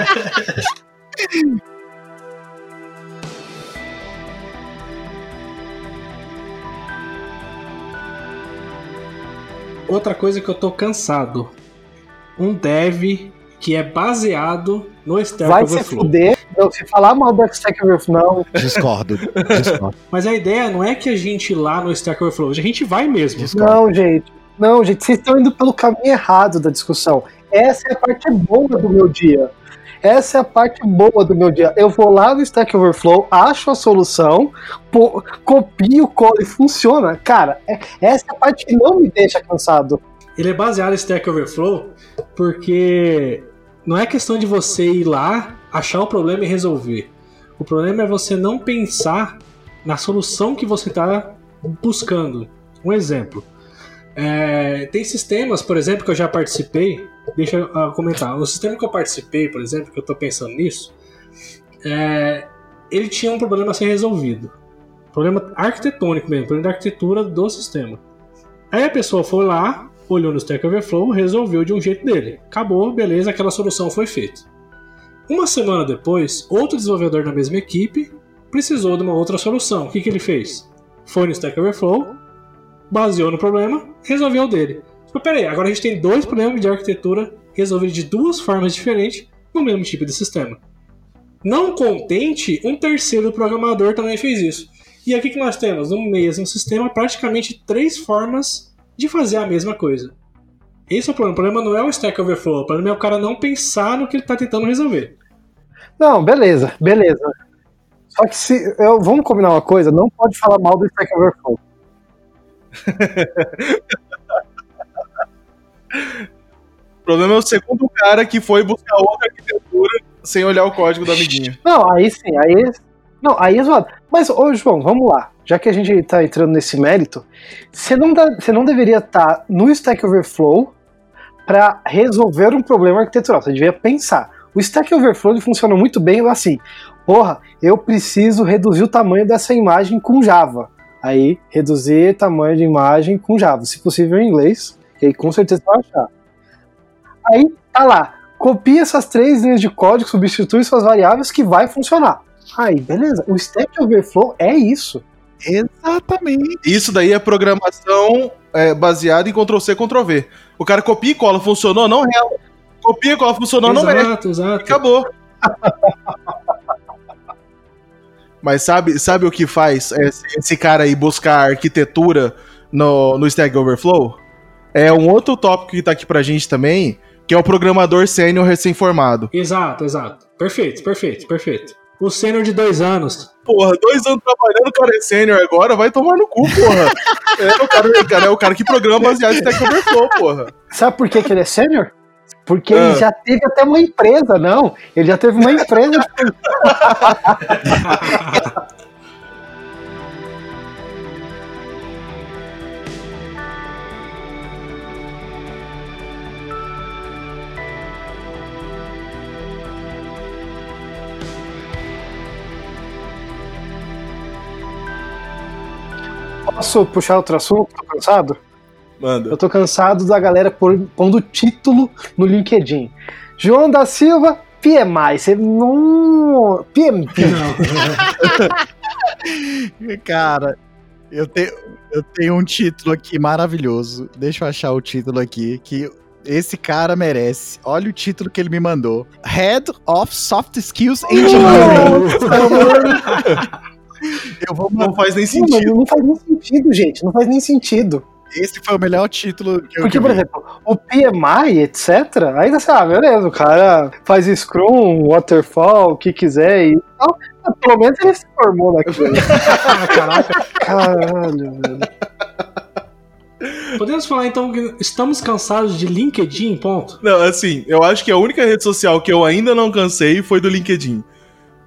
Speaker 1: Outra coisa que eu tô cansado. Um dev que é baseado no Stack
Speaker 3: Vai se
Speaker 1: Overflow.
Speaker 3: fuder. Não, se falar mal do Stack Overflow, não.
Speaker 4: Discordo. discordo. [laughs]
Speaker 1: Mas a ideia não é que a gente ir lá no Stack Overflow, a gente vai mesmo.
Speaker 4: Discordo.
Speaker 3: Não, gente. Não, gente, vocês estão indo pelo caminho errado da discussão. Essa é a parte boa do meu dia. Essa é a parte boa do meu dia. Eu vou lá no Stack Overflow, acho a solução, pô, copio o código e funciona. Cara, é- essa é a parte que não me deixa cansado.
Speaker 1: Ele é baseado em Stack Overflow porque não é questão de você ir lá, achar o problema e resolver. O problema é você não pensar na solução que você está buscando. Um exemplo. É, tem sistemas, por exemplo, que eu já participei. Deixa eu ah, comentar. O sistema que eu participei, por exemplo, que eu estou pensando nisso, é, ele tinha um problema a ser resolvido. Problema arquitetônico mesmo, problema da arquitetura do sistema. Aí a pessoa foi lá, olhou no Stack Overflow, resolveu de um jeito dele. Acabou, beleza, aquela solução foi feita. Uma semana depois, outro desenvolvedor da mesma equipe precisou de uma outra solução. O que, que ele fez? Foi no Stack Overflow, baseou no problema, resolveu o dele. Mas peraí, agora a gente tem dois problemas de arquitetura resolvidos de duas formas diferentes no mesmo tipo de sistema. Não contente, um terceiro programador também fez isso. E aqui que nós temos no mesmo sistema praticamente três formas de fazer a mesma coisa. Esse é o problema. O problema não é o Stack Overflow, o problema é o cara não pensar no que ele tá tentando resolver.
Speaker 3: Não, beleza, beleza. Só que se. Eu, vamos combinar uma coisa, não pode falar mal do Stack Overflow. [laughs]
Speaker 2: O problema é o segundo cara que foi buscar outra arquitetura sem olhar o código do amiguinho.
Speaker 3: Não, aí sim, aí. Não, aí é zoado. Mas, ô João, vamos lá. Já que a gente tá entrando nesse mérito, você não, dá- você não deveria estar no Stack Overflow para resolver um problema arquitetural. Você devia pensar. O Stack Overflow funciona muito bem assim. Porra, eu preciso reduzir o tamanho dessa imagem com Java. Aí, reduzir tamanho de imagem com Java. Se possível em inglês, que aí com certeza você vai achar. Aí, tá lá. Copia essas três linhas de código, substitui suas variáveis que vai funcionar. Aí, beleza. O Stack Overflow é isso.
Speaker 4: Exatamente.
Speaker 2: Isso daí é programação é, baseada em Ctrl-C, Ctrl-V. O cara copia e cola, funcionou, não real. Copia e cola, funcionou, não mexe.
Speaker 1: exato, exato.
Speaker 2: Acabou. [laughs] Mas sabe, sabe o que faz esse, esse cara aí buscar arquitetura no, no Stack Overflow? É um outro tópico que tá aqui pra gente também, que é o programador sênior recém-formado.
Speaker 1: Exato, exato. Perfeito, perfeito, perfeito. O sênior de dois anos.
Speaker 2: Porra, dois anos trabalhando, o cara é sênior agora, vai tomar no cu, porra. [laughs] é, o cara, o cara é o cara que programa baseado em Stack Overflow, porra.
Speaker 3: Sabe por que, que ele é sênior? Porque
Speaker 2: Ah.
Speaker 3: ele já teve até uma empresa, não. Ele já teve uma empresa. [laughs] Posso puxar outro assunto? Tô cansado?
Speaker 2: Manda.
Speaker 3: Eu tô cansado da galera por- pondo título no LinkedIn. João da Silva, PMI. Você não. PMI. [laughs] [laughs]
Speaker 4: Cara, eu tenho, eu tenho um título aqui maravilhoso. Deixa eu achar o título aqui, que esse cara merece. Olha o título que ele me mandou: Head of Soft Skills Engineering. Eu vou mandar.
Speaker 2: Não faz nem
Speaker 3: Não,
Speaker 2: sentido.
Speaker 3: não faz nem sentido, gente. Não faz nem sentido.
Speaker 4: Esse foi o melhor título que eu
Speaker 3: Porque,
Speaker 4: que
Speaker 3: por exemplo, o PMI, etc., ainda assim, ah, beleza, o cara faz Scrum, Waterfall, o que quiser e tal. Mas Pelo menos ele se formou naquilo. [laughs]
Speaker 1: Ah, caraca.
Speaker 3: Caralho, velho.
Speaker 1: Podemos falar então que estamos cansados de LinkedIn, ponto.
Speaker 2: Não, assim, eu acho que a única rede social que eu ainda não cansei foi do LinkedIn.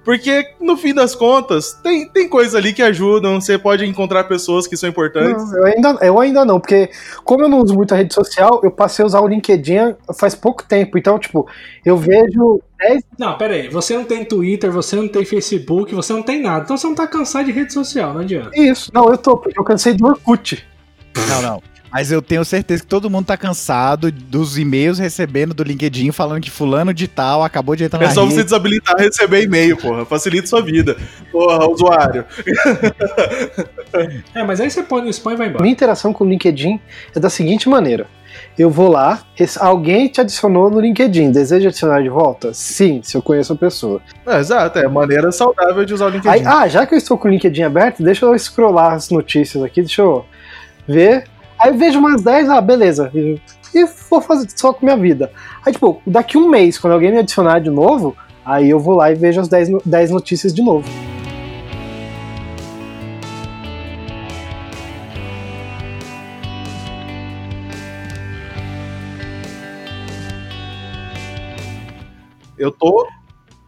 Speaker 2: Porque, no fim das contas, tem, tem coisas ali que ajudam, você pode encontrar pessoas que são importantes.
Speaker 3: Não, eu, ainda, eu ainda não, porque como eu não uso muita rede social, eu passei a usar o LinkedIn faz pouco tempo. Então, tipo, eu vejo 10.
Speaker 1: Não, pera aí. Você não tem Twitter, você não tem Facebook, você não tem nada. Então você não tá cansado de rede social, não adianta.
Speaker 3: Isso, não, eu tô, porque eu cansei do Orkut.
Speaker 4: Não, não. Mas eu tenho certeza que todo mundo tá cansado dos e-mails recebendo do LinkedIn falando que fulano de tal acabou de entrar
Speaker 2: É
Speaker 4: na
Speaker 2: só você
Speaker 4: rede.
Speaker 2: desabilitar receber e-mail, porra. Facilita sua vida. Porra, usuário.
Speaker 1: É, mas aí você põe no spam e vai embora.
Speaker 3: Minha interação com o LinkedIn é da seguinte maneira. Eu vou lá, esse- alguém te adicionou no LinkedIn, deseja adicionar de volta? Sim, se eu conheço a pessoa.
Speaker 2: É, exato, é a maneira saudável de usar o
Speaker 3: Aí,
Speaker 2: LinkedIn.
Speaker 3: ah, já que eu estou com o LinkedIn aberto, deixa eu scrollar as notícias aqui, deixa eu ver. Aí eu vejo umas 10, ah, beleza. E, vou fazer só com minha vida. Aí, tipo, daqui um mês, quando alguém me adicionar de novo, aí eu vou lá e vejo as 10, no- 10 notícias de novo.
Speaker 2: Eu tô.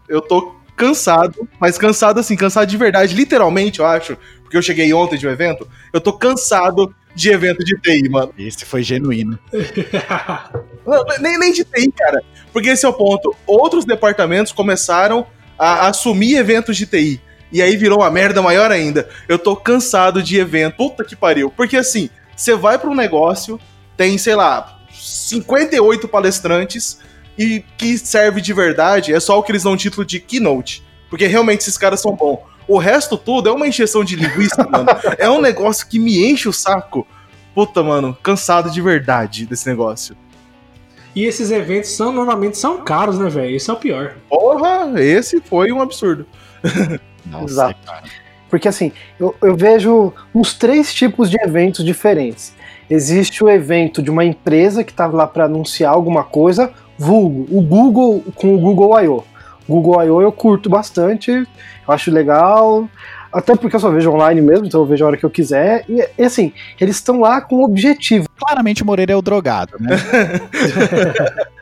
Speaker 2: Eu tô cansado, mas cansado assim, cansado de verdade, literalmente, eu acho. Porque eu cheguei ontem de um evento. Eu tô cansado de evento de TI, mano.
Speaker 4: Esse foi genuíno. [laughs]
Speaker 2: Não, nem, nem de TI, cara. Porque esse é o ponto. Outros departamentos começaram a assumir eventos de TI. E aí virou uma merda maior ainda. Eu tô cansado de evento. Puta que pariu. Porque assim, você vai pra um negócio, tem, sei lá, 58 palestrantes, e que serve de verdade é só o que eles dão título de keynote. Porque realmente esses caras são bons. O resto tudo é uma encheção de linguiça, mano. É um negócio que me enche o saco. Puta, mano, cansado de verdade desse negócio.
Speaker 1: E esses eventos são normalmente são caros, né, velho? Esse é o pior.
Speaker 2: Porra, esse foi um absurdo. [laughs]
Speaker 4: Nossa,
Speaker 3: Exato.
Speaker 4: cara.
Speaker 3: Porque assim, eu, eu vejo uns três tipos de eventos diferentes. Existe o evento de uma empresa que estava lá para anunciar alguma coisa, vulgo, o Google com o Google I.O. Google I.O. eu curto bastante, eu acho legal, até porque eu só vejo online mesmo, então eu vejo a hora que eu quiser. E, e assim, eles estão lá com um objetivo.
Speaker 4: Claramente o Moreira é o drogado, né? [laughs]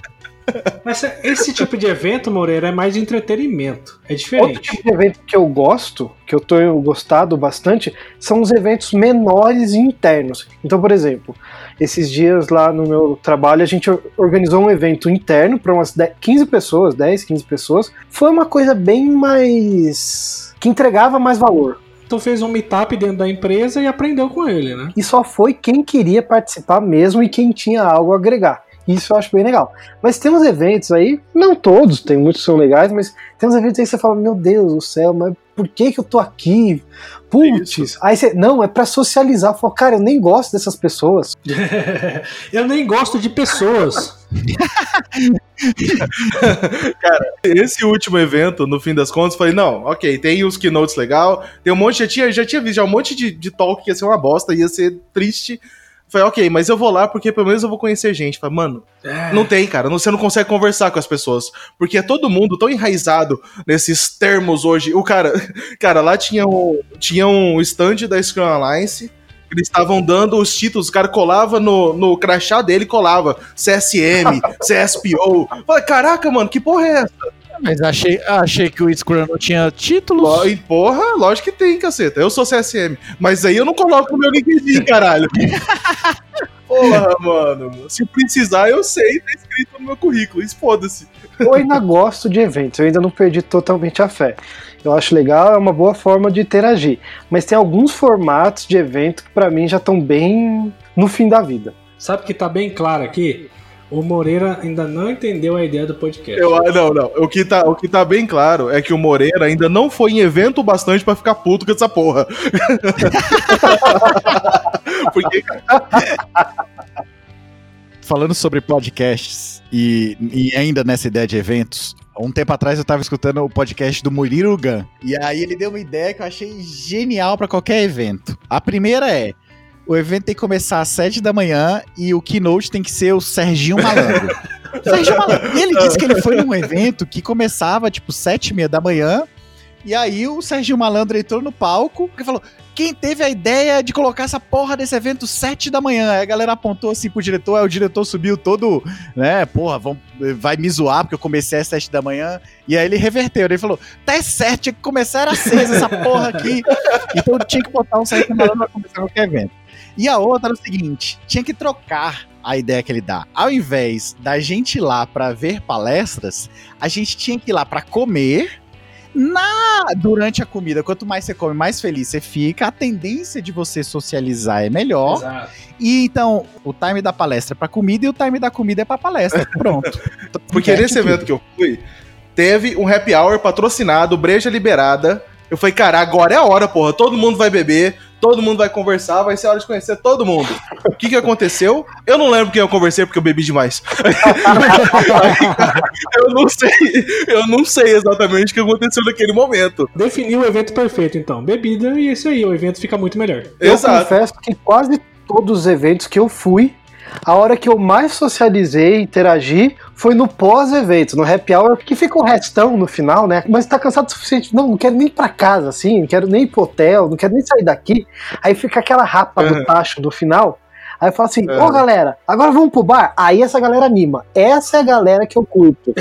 Speaker 1: Mas esse tipo de evento, Moreira, é mais entretenimento. É diferente.
Speaker 3: Outro tipo de evento que eu gosto, que eu tenho gostado bastante, são os eventos menores e internos. Então, por exemplo, esses dias lá no meu trabalho, a gente organizou um evento interno para umas 10, 15 pessoas, 10, 15 pessoas. Foi uma coisa bem mais. que entregava mais valor.
Speaker 1: Então fez um meetup dentro da empresa e aprendeu com ele, né?
Speaker 3: E só foi quem queria participar mesmo e quem tinha algo a agregar. Isso eu acho bem legal. Mas tem uns eventos aí, não todos, tem muitos que são legais, mas tem uns eventos aí que você fala, meu Deus do céu, mas por que que eu tô aqui? Putz, aí você, não, é para socializar. Eu falo, cara, eu nem gosto dessas pessoas. [laughs]
Speaker 1: eu nem gosto de pessoas. [laughs]
Speaker 2: cara, esse último evento, no fim das contas, falei, não, ok, tem os keynotes legal, tem um monte, já tinha, já tinha visto já um monte de, de talk que ia ser uma bosta, ia ser triste, Falei, ok, mas eu vou lá porque pelo menos eu vou conhecer gente. Falei, mano, é. não tem, cara. Você não consegue conversar com as pessoas. Porque é todo mundo tão enraizado nesses termos hoje. O cara, [laughs] cara, lá tinha um, tinha um stand da Scrum Alliance. Eles estavam dando os títulos, o cara colava no, no crachá dele, colava CSM, CSPO. Falei, caraca, mano, que porra é essa?
Speaker 4: Mas achei, achei que o Scrum não tinha títulos.
Speaker 2: porra, lógico que tem, caceta. Eu sou CSM. Mas aí eu não coloco no meu LinkedIn, caralho. [laughs] Porra, mano. Se precisar, eu sei, tá escrito no meu currículo. Foda-se.
Speaker 3: Eu ainda [laughs] gosto de eventos, eu ainda não perdi totalmente a fé. Eu acho legal, é uma boa forma de interagir. Mas tem alguns formatos de evento que para mim já estão bem no fim da vida.
Speaker 1: Sabe que tá bem claro aqui? O Moreira ainda não entendeu a ideia do podcast.
Speaker 2: Eu, não, não. O que, tá, o que tá bem claro é que o Moreira ainda não foi em evento bastante para ficar puto com essa porra. [laughs]
Speaker 4: Porque. Falando sobre podcasts e, e ainda nessa ideia de eventos, um tempo atrás eu tava escutando o podcast do Murilo Gun. E aí ele deu uma ideia que eu achei genial para qualquer evento. A primeira é: o evento tem que começar às 7 da manhã e o keynote tem que ser o Serginho Malandro. [laughs] Serginho Malandro. E ele disse que ele foi num evento que começava, tipo, 7 e meia da manhã. E aí o Serginho Malandro entrou no palco e falou: quem teve a ideia de colocar essa porra desse evento 7 da manhã? Aí a galera apontou assim pro diretor, aí o diretor subiu todo, né, porra, vão, vai me zoar porque eu comecei às 7 da manhã. E aí ele reverteu, ele falou, tá 7, tinha que começar às 6 essa porra aqui. Então tinha que botar um Serginho Malandro pra começar qualquer evento. E a outra era o seguinte: tinha que trocar a ideia que ele dá. Ao invés da gente ir lá para ver palestras, a gente tinha que ir lá para comer. Na durante a comida, quanto mais você come, mais feliz você fica. A tendência de você socializar é melhor. Exato. E então, o time da palestra é para comida e o time da comida é para palestra. [laughs] Pronto.
Speaker 2: Porque nesse tudo. evento que eu fui, teve um happy hour patrocinado, breja liberada. Eu falei, cara, agora é a hora, porra. Todo mundo vai beber, todo mundo vai conversar, vai ser hora de conhecer todo mundo. O que que aconteceu? Eu não lembro quem eu conversei porque eu bebi demais. [laughs] eu não sei, eu não sei exatamente o que aconteceu naquele momento.
Speaker 1: Definiu o evento perfeito, então. Bebida e isso aí, o evento fica muito melhor.
Speaker 3: Eu Exato. confesso que quase todos os eventos que eu fui, a hora que eu mais socializei, interagi, foi no pós-evento, no happy hour, que fica o restão no final, né? Mas tá cansado o suficiente. Não, não quero nem ir pra casa, assim, não quero nem ir pro hotel, não quero nem sair daqui. Aí fica aquela rapa uhum. do tacho no final. Aí eu falo assim, ô oh, galera, agora vamos pro bar? Aí essa galera anima. Essa é a galera que eu curto.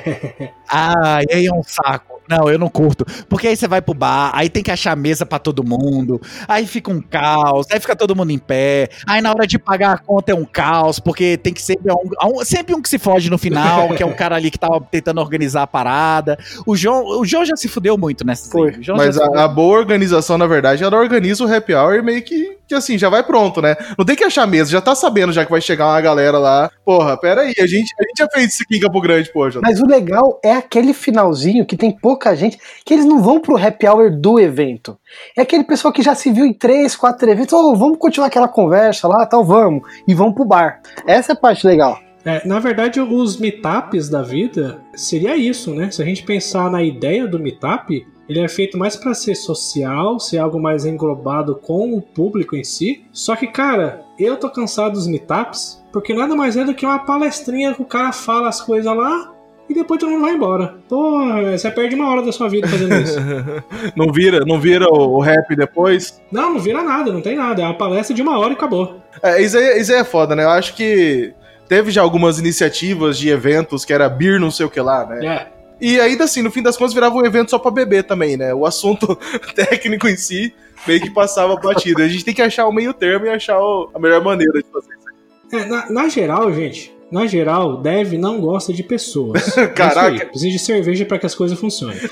Speaker 3: [laughs]
Speaker 4: ah, e aí é um saco. Não, eu não curto. Porque aí você vai pro bar, aí tem que achar mesa para todo mundo, aí fica um caos, aí fica todo mundo em pé, aí na hora de pagar a conta é um caos, porque tem que sempre um, um sempre um que se foge no final, que é um cara ali que tava tentando organizar a parada. O João, o João já se fudeu muito nessa.
Speaker 2: Foi. Mas a, a, boa organização, na verdade, ela organiza o happy hour meio que, que assim, já vai pronto, né? Não tem que achar mesa, já tá sabendo já que vai chegar uma galera lá. Porra, pera aí, a gente, a gente já fez isso aqui em Campo Grande, poxa.
Speaker 3: Mas o legal é aquele finalzinho que tem pouca gente, que eles não vão pro happy hour do evento. É aquele pessoal que já se viu em três, quatro eventos, oh, vamos continuar aquela conversa lá, tal, vamos, e vão pro bar. Essa é a parte legal.
Speaker 1: É, na verdade, os meetups da vida seria isso, né? Se a gente pensar na ideia do meetup, ele é feito mais para ser social, ser algo mais englobado com o público em si. Só que, cara, eu tô cansado dos meetups, porque nada mais é do que uma palestrinha que o cara fala as coisas lá e depois todo mundo vai embora. Porra, você perde uma hora da sua vida fazendo isso. [laughs]
Speaker 2: não vira, não vira o, o rap depois?
Speaker 1: Não, não vira nada, não tem nada. É uma palestra de uma hora e acabou.
Speaker 2: É, isso aí, isso aí é foda, né? Eu acho que teve já algumas iniciativas de eventos que era beer não sei o que lá, né?
Speaker 1: É.
Speaker 2: E ainda assim, no fim das contas, virava um evento só pra beber também, né? O assunto [laughs] técnico em si meio que passava batida. A gente tem que achar o meio termo e achar o, a melhor maneira de fazer isso.
Speaker 1: É, na, na geral, gente, na geral, Dev não gosta de pessoas. [laughs] É
Speaker 2: Caraca.
Speaker 1: Precisa de cerveja para que as coisas funcionem. [laughs]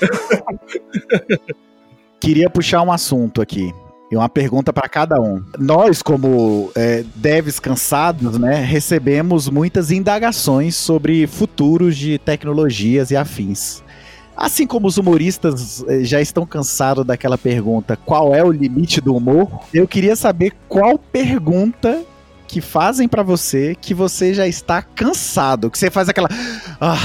Speaker 4: Queria puxar um assunto aqui. E uma pergunta para cada um. Nós, como é, devs cansados, né, recebemos muitas indagações sobre futuros de tecnologias e afins. Assim como os humoristas é, já estão cansados daquela pergunta, qual é o limite do humor? Eu queria saber qual pergunta que fazem para você que você já está cansado, que você faz aquela. Ah,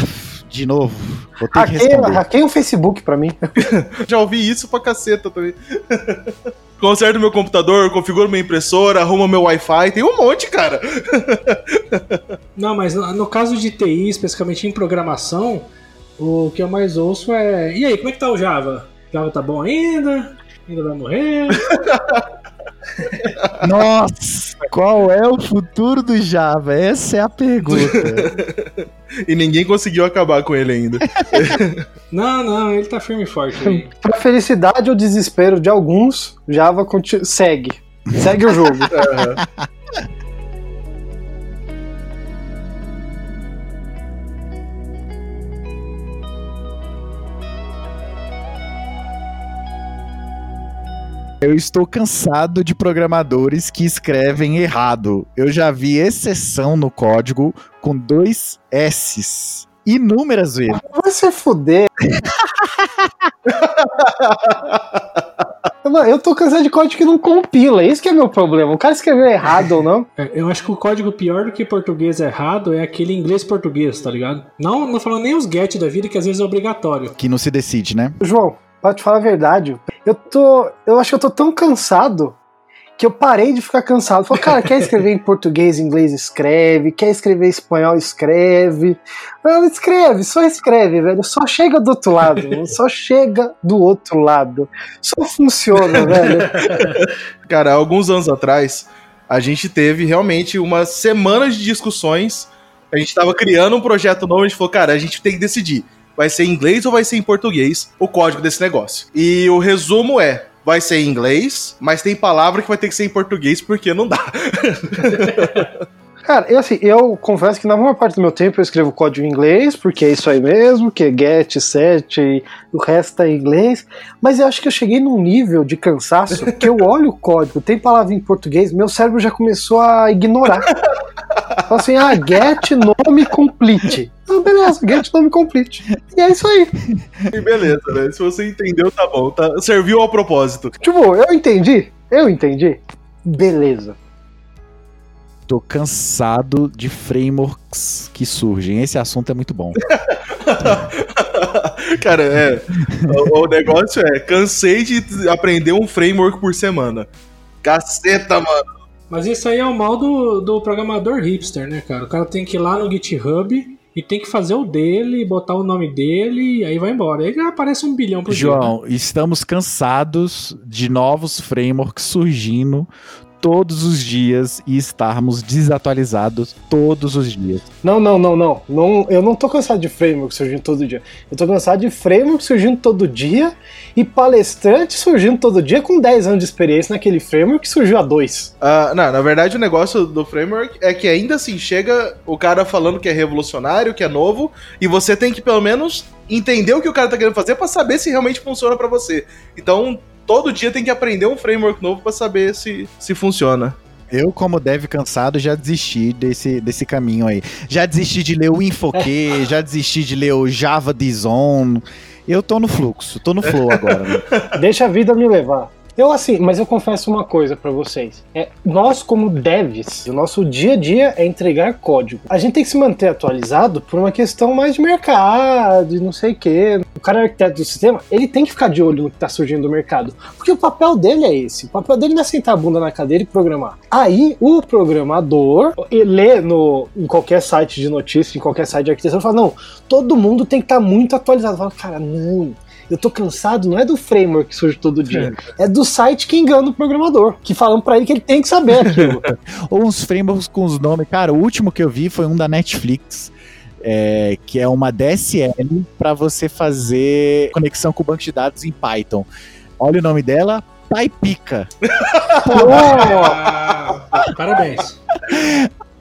Speaker 4: de novo. Vou ter
Speaker 3: hackeia, que responder. hackeia o Facebook pra mim. [laughs]
Speaker 2: já ouvi isso pra caceta também. [laughs] Conserto meu computador, configuro minha impressora, arrumo meu Wi-Fi, tem um monte, cara. [laughs]
Speaker 1: Não, mas no caso de TI, especificamente em programação, o que eu mais ouço é. E aí, como é que tá o Java? Java tá bom ainda? Ainda vai morrer? [laughs]
Speaker 4: Nossa, qual é o futuro do Java? Essa é a pergunta. [laughs]
Speaker 2: e ninguém conseguiu acabar com ele ainda. [laughs]
Speaker 1: não, não, ele tá firme e forte aí.
Speaker 3: Pra felicidade ou desespero de alguns, Java segue. Segue o jogo. [laughs] uhum.
Speaker 4: Eu estou cansado de programadores que escrevem errado. Eu já vi exceção no código com dois S's. Inúmeras vezes.
Speaker 3: Vai se fuder. [laughs] Eu tô cansado de código que não compila, esse que é meu problema. O cara escreveu errado ou não.
Speaker 1: É, eu acho que o código pior do que português errado é aquele inglês-português, tá ligado? Não, não falando nem os get da vida, que às vezes é obrigatório.
Speaker 4: Que não se decide, né?
Speaker 3: João, Pra te falar a verdade, eu tô. Eu acho que eu tô tão cansado que eu parei de ficar cansado. Falei, cara, quer escrever em [laughs] português, inglês, escreve. Quer escrever em espanhol, escreve. Não, escreve, só escreve, velho. Só chega do outro lado. [laughs] só chega do outro lado. Só funciona, velho. [laughs]
Speaker 2: Cara, alguns anos atrás, a gente teve realmente umas semanas de discussões. A gente tava criando um projeto novo, a gente falou, cara, a gente tem que decidir vai ser em inglês ou vai ser em português o código desse negócio. E o resumo é: vai ser em inglês, mas tem palavra que vai ter que ser em português porque não dá. [laughs]
Speaker 3: Cara, eu, assim, eu confesso que na maior parte do meu tempo eu escrevo código em inglês, porque é isso aí mesmo, que é get, set, e o resto tá em inglês. Mas eu acho que eu cheguei num nível de cansaço que eu olho o código, tem palavra em português, meu cérebro já começou a ignorar. Fala assim, ah, get nome complete. Ah, beleza, get nome complete. E é isso aí.
Speaker 2: E beleza, né? Se você entendeu, tá bom. Tá, serviu ao propósito.
Speaker 3: Tipo, eu entendi. Eu entendi. Beleza.
Speaker 4: Tô cansado de frameworks que surgem. Esse assunto é muito bom. [laughs]
Speaker 2: Cara, é. O, o, negócio é: cansei de aprender um framework por semana. Caceta, mano.
Speaker 1: Mas isso aí é o mal do, do programador hipster, né, cara? O cara tem que ir lá no GitHub e tem que fazer o dele, botar o nome dele e aí vai embora. Aí aparece um bilhão por
Speaker 4: João, dia, né? estamos cansados de novos frameworks surgindo todos os dias e estarmos desatualizados todos os dias.
Speaker 3: Não, não, não, não. não eu não tô cansado de framework surgindo todo dia. Eu tô cansado de framework surgindo todo dia e palestrante surgindo todo dia com 10 anos de experiência naquele framework que surgiu há dois.
Speaker 2: Uh, não, na verdade o negócio do framework é que ainda assim chega o cara falando que é revolucionário, que é novo, e você tem que pelo menos entender o que o cara tá querendo fazer para saber se realmente funciona para você. Então, todo dia tem que aprender um framework novo para saber se, se funciona.
Speaker 4: Eu, como dev cansado, já desisti desse, desse caminho aí. Já desisti de ler o InfoQ, [laughs] já desisti de ler o Java Dizon. Eu tô no fluxo, tô no flow agora. Né?
Speaker 3: Deixa a vida me levar. Eu assim, mas eu confesso uma coisa pra vocês. É, nós como devs, o nosso dia a dia é entregar código. A gente tem que se manter atualizado por uma questão mais de mercado, e não sei o quê. O cara é arquiteto do sistema, ele tem que ficar de olho no que tá surgindo do mercado, porque o papel dele é esse. O papel dele não é sentar a bunda na cadeira e programar. Aí o programador ele lê no em qualquer site de notícia, em qualquer site de arquitetura, fala: "Não, todo mundo tem que estar muito atualizado". Fala, cara, não, eu tô cansado, não é do framework que surge todo dia, é do site que engana o programador, que falam pra ele que ele tem que saber aquilo. [laughs]
Speaker 4: Ou uns frameworks com os nomes. Cara, o último que eu vi foi um da Netflix. é, que é uma DSL para você fazer conexão com o banco de dados em Python. Olha o nome dela, PyPica. [laughs]
Speaker 1: Parabéns.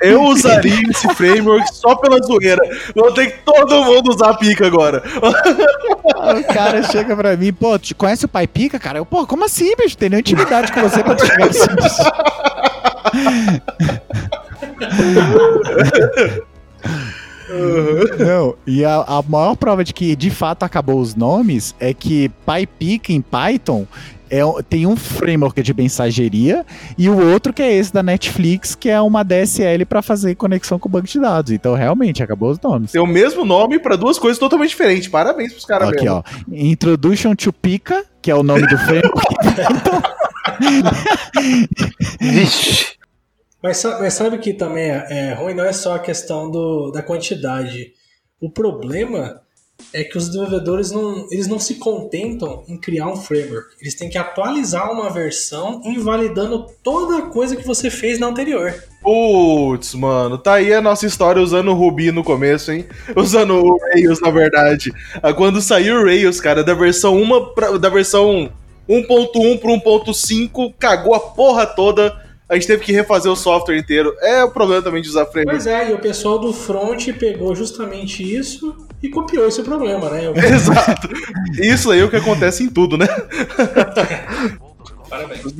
Speaker 2: Eu usaria esse [laughs] framework só pela zoeira. Vou ter que todo mundo usar a pica agora.
Speaker 4: O cara chega pra mim, pô, te conhece o PyPica, cara? Eu, pô, como assim, bicho? Tem nem intimidade com você pra te chegar assim. [laughs] Não, e a, a maior prova de que de fato acabou os nomes é que PyPica em Python é, tem um framework de mensageria e o outro que é esse da Netflix, que é uma DSL pra fazer conexão com o banco de dados. Então, realmente, acabou os nomes.
Speaker 2: Tem o mesmo nome pra duas coisas totalmente diferentes. Parabéns pros caras
Speaker 4: Aqui,
Speaker 2: mesmo.
Speaker 4: ó. Introduction to Pica, que é o nome do framework. [laughs]
Speaker 3: Vixe.
Speaker 1: Mas, sa- mas sabe que também é, é ruim, não é só a questão do, da quantidade. O problema é que os desenvolvedores não, eles não se contentam em criar um framework. Eles têm que atualizar uma versão invalidando toda a coisa que você fez na anterior.
Speaker 2: Putz, mano, tá aí a nossa história usando o Ruby no começo, hein? [laughs] Usando o Rails, na verdade. Ah, Quando saiu o Rails, cara, da versão 1 pra, da versão 1.1 pro 1.5, cagou a porra toda. A gente teve que refazer o software inteiro. É o problema também de usar framework.
Speaker 1: Pois é, e o pessoal do front pegou justamente isso e copiou esse problema, né? Eu- [laughs]
Speaker 2: Exato. Isso aí é o que acontece em tudo, né?
Speaker 1: Parabéns. [laughs]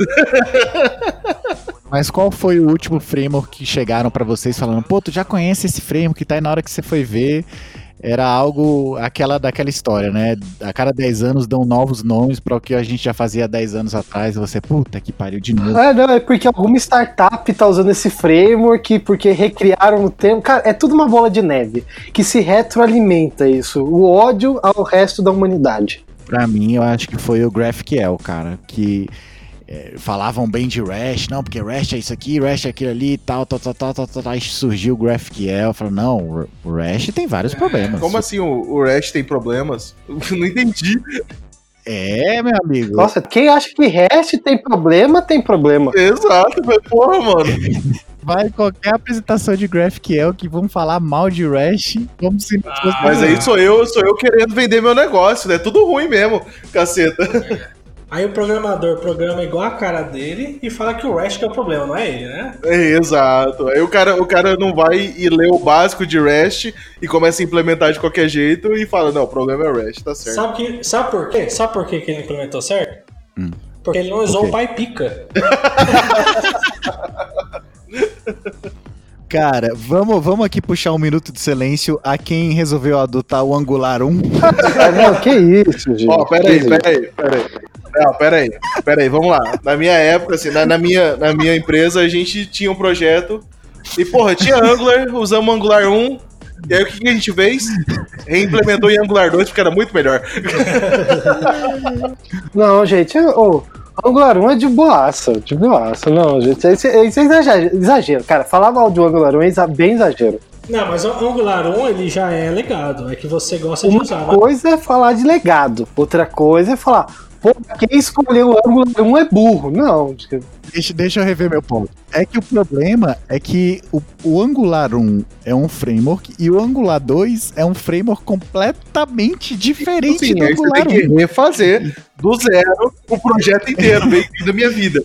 Speaker 4: Mas qual foi o último framework que chegaram pra vocês falando, pô, tu já conhece esse framework, tá aí na hora que você foi ver, era algo, aquela daquela história, né? A cada 10 anos dão novos nomes para o que a gente já fazia há 10 anos atrás, você, puta que pariu de novo.
Speaker 3: É, não, é porque alguma startup tá usando esse framework, porque recriaram o termo. Cara, é tudo uma bola de neve que se retroalimenta isso. O ódio ao resto da humanidade.
Speaker 4: Pra mim, eu acho que foi o GraphQL, cara, que é, falavam bem de REST, não, porque REST é isso aqui, REST é aquilo ali, tal, tal, tal, tal, tal, tal, aí surgiu o GraphQL, falaram, não, o REST tem vários problemas.
Speaker 2: Como assim o, o REST tem problemas? [laughs] Não entendi.
Speaker 4: É, meu amigo.
Speaker 3: Nossa, quem acha que REST tem problema, tem problema.
Speaker 2: Exato, mas porra, mano.
Speaker 4: Vai em qualquer apresentação de GraphQL que vão falar mal de REST, como se não fosse.
Speaker 2: Mas aí sou eu, sou eu querendo vender meu negócio, né? Tudo ruim mesmo, caceta.
Speaker 1: Aí o programador programa igual a cara dele e fala que o REST que é o problema, não é ele, né?
Speaker 2: É, exato. Aí o cara, o cara não vai e lê o básico de REST e começa a implementar de qualquer jeito e fala, não, o problema é o REST, tá certo.
Speaker 1: Sabe, que, sabe por quê? Sabe por quê que ele implementou certo? Porque ele não usou o pai pica. [laughs]
Speaker 4: Cara, vamos, vamos aqui puxar um minuto de silêncio a quem resolveu adotar o Angular 1.
Speaker 3: Ah, [laughs] não, que isso, gente.
Speaker 2: Ó, peraí,
Speaker 3: Que isso.
Speaker 2: peraí, peraí. Não, peraí, peraí, vamos lá. Na minha época, assim, na, na minha, na minha empresa, a gente tinha um projeto e, porra, tinha Angular, usamos Angular 1, e aí o que, que a gente fez? Reimplementou em Angular 2 porque era muito melhor.
Speaker 3: Não, gente, ô, Angular 1 é de boaça, de boaça. Não, gente, isso é, isso é exagero, exagero. Cara, falar mal de Angular 1 é bem exagero.
Speaker 1: Não, mas o Angular 1 ele já é legado. É que você gosta de
Speaker 3: Uma
Speaker 1: usar. né?
Speaker 3: coisa é falar de legado, outra coisa é falar, pô, quem escolheu o Angular 1 é burro. Não, tipo,
Speaker 4: Deixa, deixa eu rever meu ponto. É que o problema é que o, o Angular 1 é um framework e o Angular 2 é um framework completamente diferente
Speaker 2: Sim,
Speaker 4: do
Speaker 2: aí você
Speaker 4: Angular
Speaker 2: tem que
Speaker 4: 1.
Speaker 2: refazer do zero o projeto inteiro, bem da minha vida.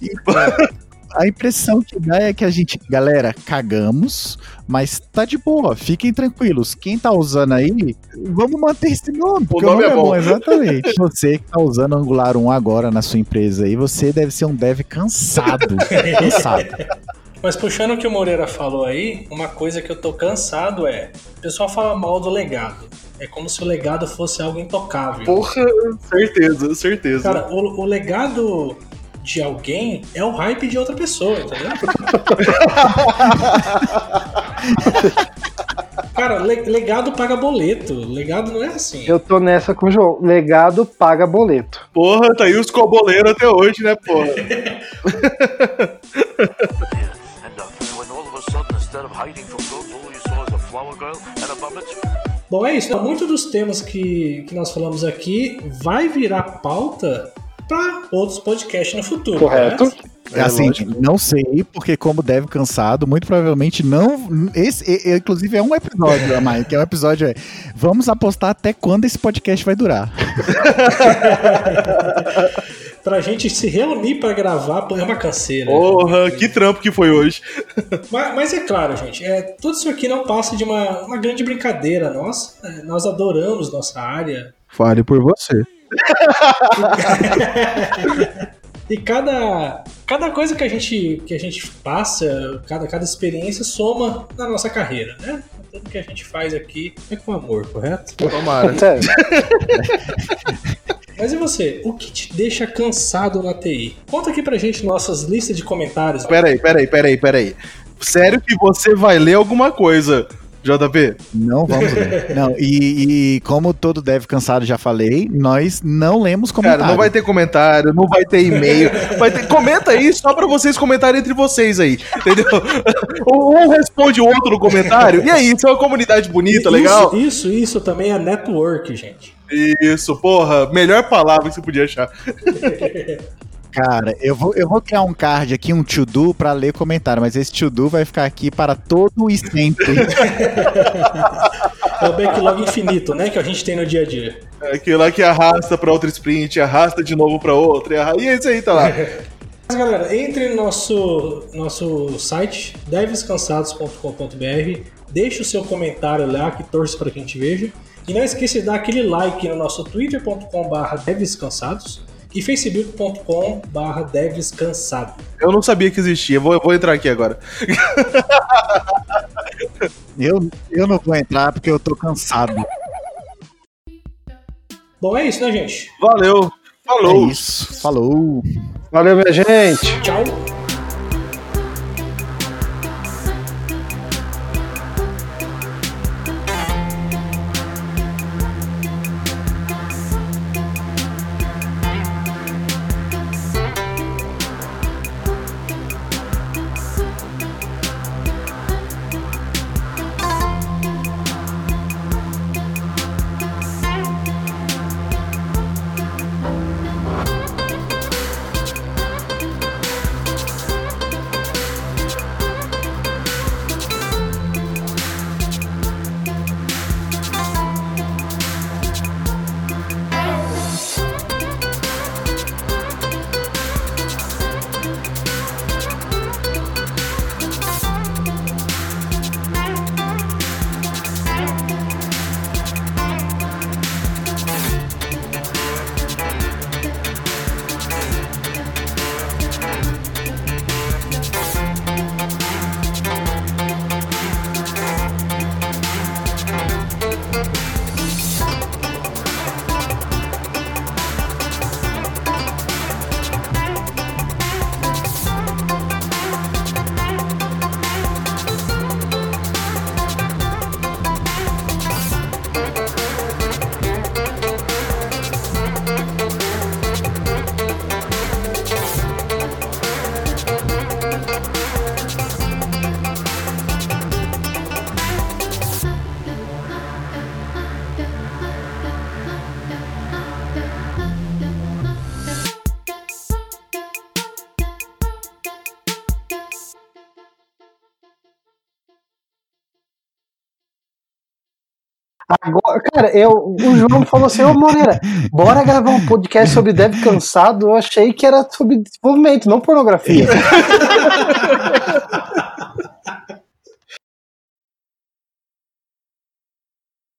Speaker 4: A impressão que dá é que a gente, galera, cagamos, mas tá de boa, fiquem tranquilos. Quem tá usando aí, vamos manter esse nome, porque
Speaker 2: nome é bom.
Speaker 4: exatamente. Você que tá usando Angular 1 agora na sua empresa aí, você deve ser um dev cansado. [laughs] cansado.
Speaker 1: Mas puxando o que o Moreira falou aí, uma coisa que eu tô cansado é. O pessoal fala mal do legado. É como se o legado fosse algo intocável.
Speaker 2: Porra, certeza, certeza.
Speaker 1: Cara, o, o legado de alguém é o hype de outra pessoa, entendeu? [laughs] Cara, le- legado paga boleto. Legado não é assim.
Speaker 3: Eu tô nessa com o João. Legado paga boleto.
Speaker 2: Porra, tá aí os coboleiros até hoje, né, porra? [laughs]
Speaker 5: Uh.
Speaker 1: Bom, é isso. Muitos dos temas que, que nós falamos aqui vai virar pauta para outros podcasts no futuro.
Speaker 3: Correto.
Speaker 1: né?
Speaker 2: É,
Speaker 4: assim,
Speaker 2: lógico.
Speaker 4: não sei, porque como deve cansado, muito provavelmente não. Esse, e- e- inclusive, é um episódio a mais, que é um episódio. É, vamos apostar até quando esse podcast vai durar. [laughs]
Speaker 1: Pra gente se reunir pra gravar, pô, é uma canseira.
Speaker 2: Porra, que trampo que foi hoje.
Speaker 1: Mas, mas é claro, gente, é, tudo isso aqui não passa de uma, uma grande brincadeira nossa. É, nós adoramos nossa área.
Speaker 2: Fale por você.
Speaker 1: E cada, cada coisa que a, gente, que a gente passa, cada, cada experiência soma na nossa carreira, né? Tudo que a gente faz aqui é com amor, correto?
Speaker 2: Tomara.
Speaker 3: Sério. [laughs]
Speaker 1: Mas e você? O que te deixa cansado na TI? Conta aqui pra gente nossas listas de comentários.
Speaker 2: Peraí, peraí, peraí, peraí. Sério que você vai ler alguma coisa, JP?
Speaker 4: Não vamos [laughs] ler. Não, e, e como todo deve cansado já falei, nós não lemos comentários.
Speaker 2: Cara, não vai ter comentário, não vai ter e-mail. Vai ter... Comenta aí só pra vocês comentarem entre vocês aí, entendeu? [laughs] Um responde o outro no comentário. E aí, isso é uma comunidade bonita, legal?
Speaker 1: Isso, isso, isso também é network, gente.
Speaker 2: Isso, porra, melhor palavra que você podia achar. [laughs]
Speaker 4: Cara, eu vou, eu vou criar um card aqui, um to-do, pra ler comentário, mas esse to-do vai ficar aqui para todo e sempre. [laughs]
Speaker 1: É o backlog infinito, né? Que a gente tem no dia a dia.
Speaker 2: É Aquilo lá que arrasta pra outra sprint, arrasta de novo pra outra, e arra- e é isso aí, tá lá. [laughs]
Speaker 1: Mas galera, entre no nosso, nosso site, devescansados.com.br, deixe o seu comentário lá, que torce para que a gente veja. E não esqueça de dar aquele like no nosso twitter.com.br devescansados e facebook.com.br devescansado.
Speaker 2: Eu não sabia que existia, vou, vou entrar aqui agora. [laughs]
Speaker 4: eu, eu não vou entrar porque eu tô cansado.
Speaker 1: Bom, é isso, né, gente?
Speaker 2: Valeu, falou.
Speaker 4: É isso. Falou.
Speaker 3: Valeu, minha gente.
Speaker 1: Tchau.
Speaker 3: Cara, eu, o João falou assim, ô Moreira, bora gravar um podcast sobre Dev Cansado. Eu achei que era sobre desenvolvimento, não pornografia. [laughs]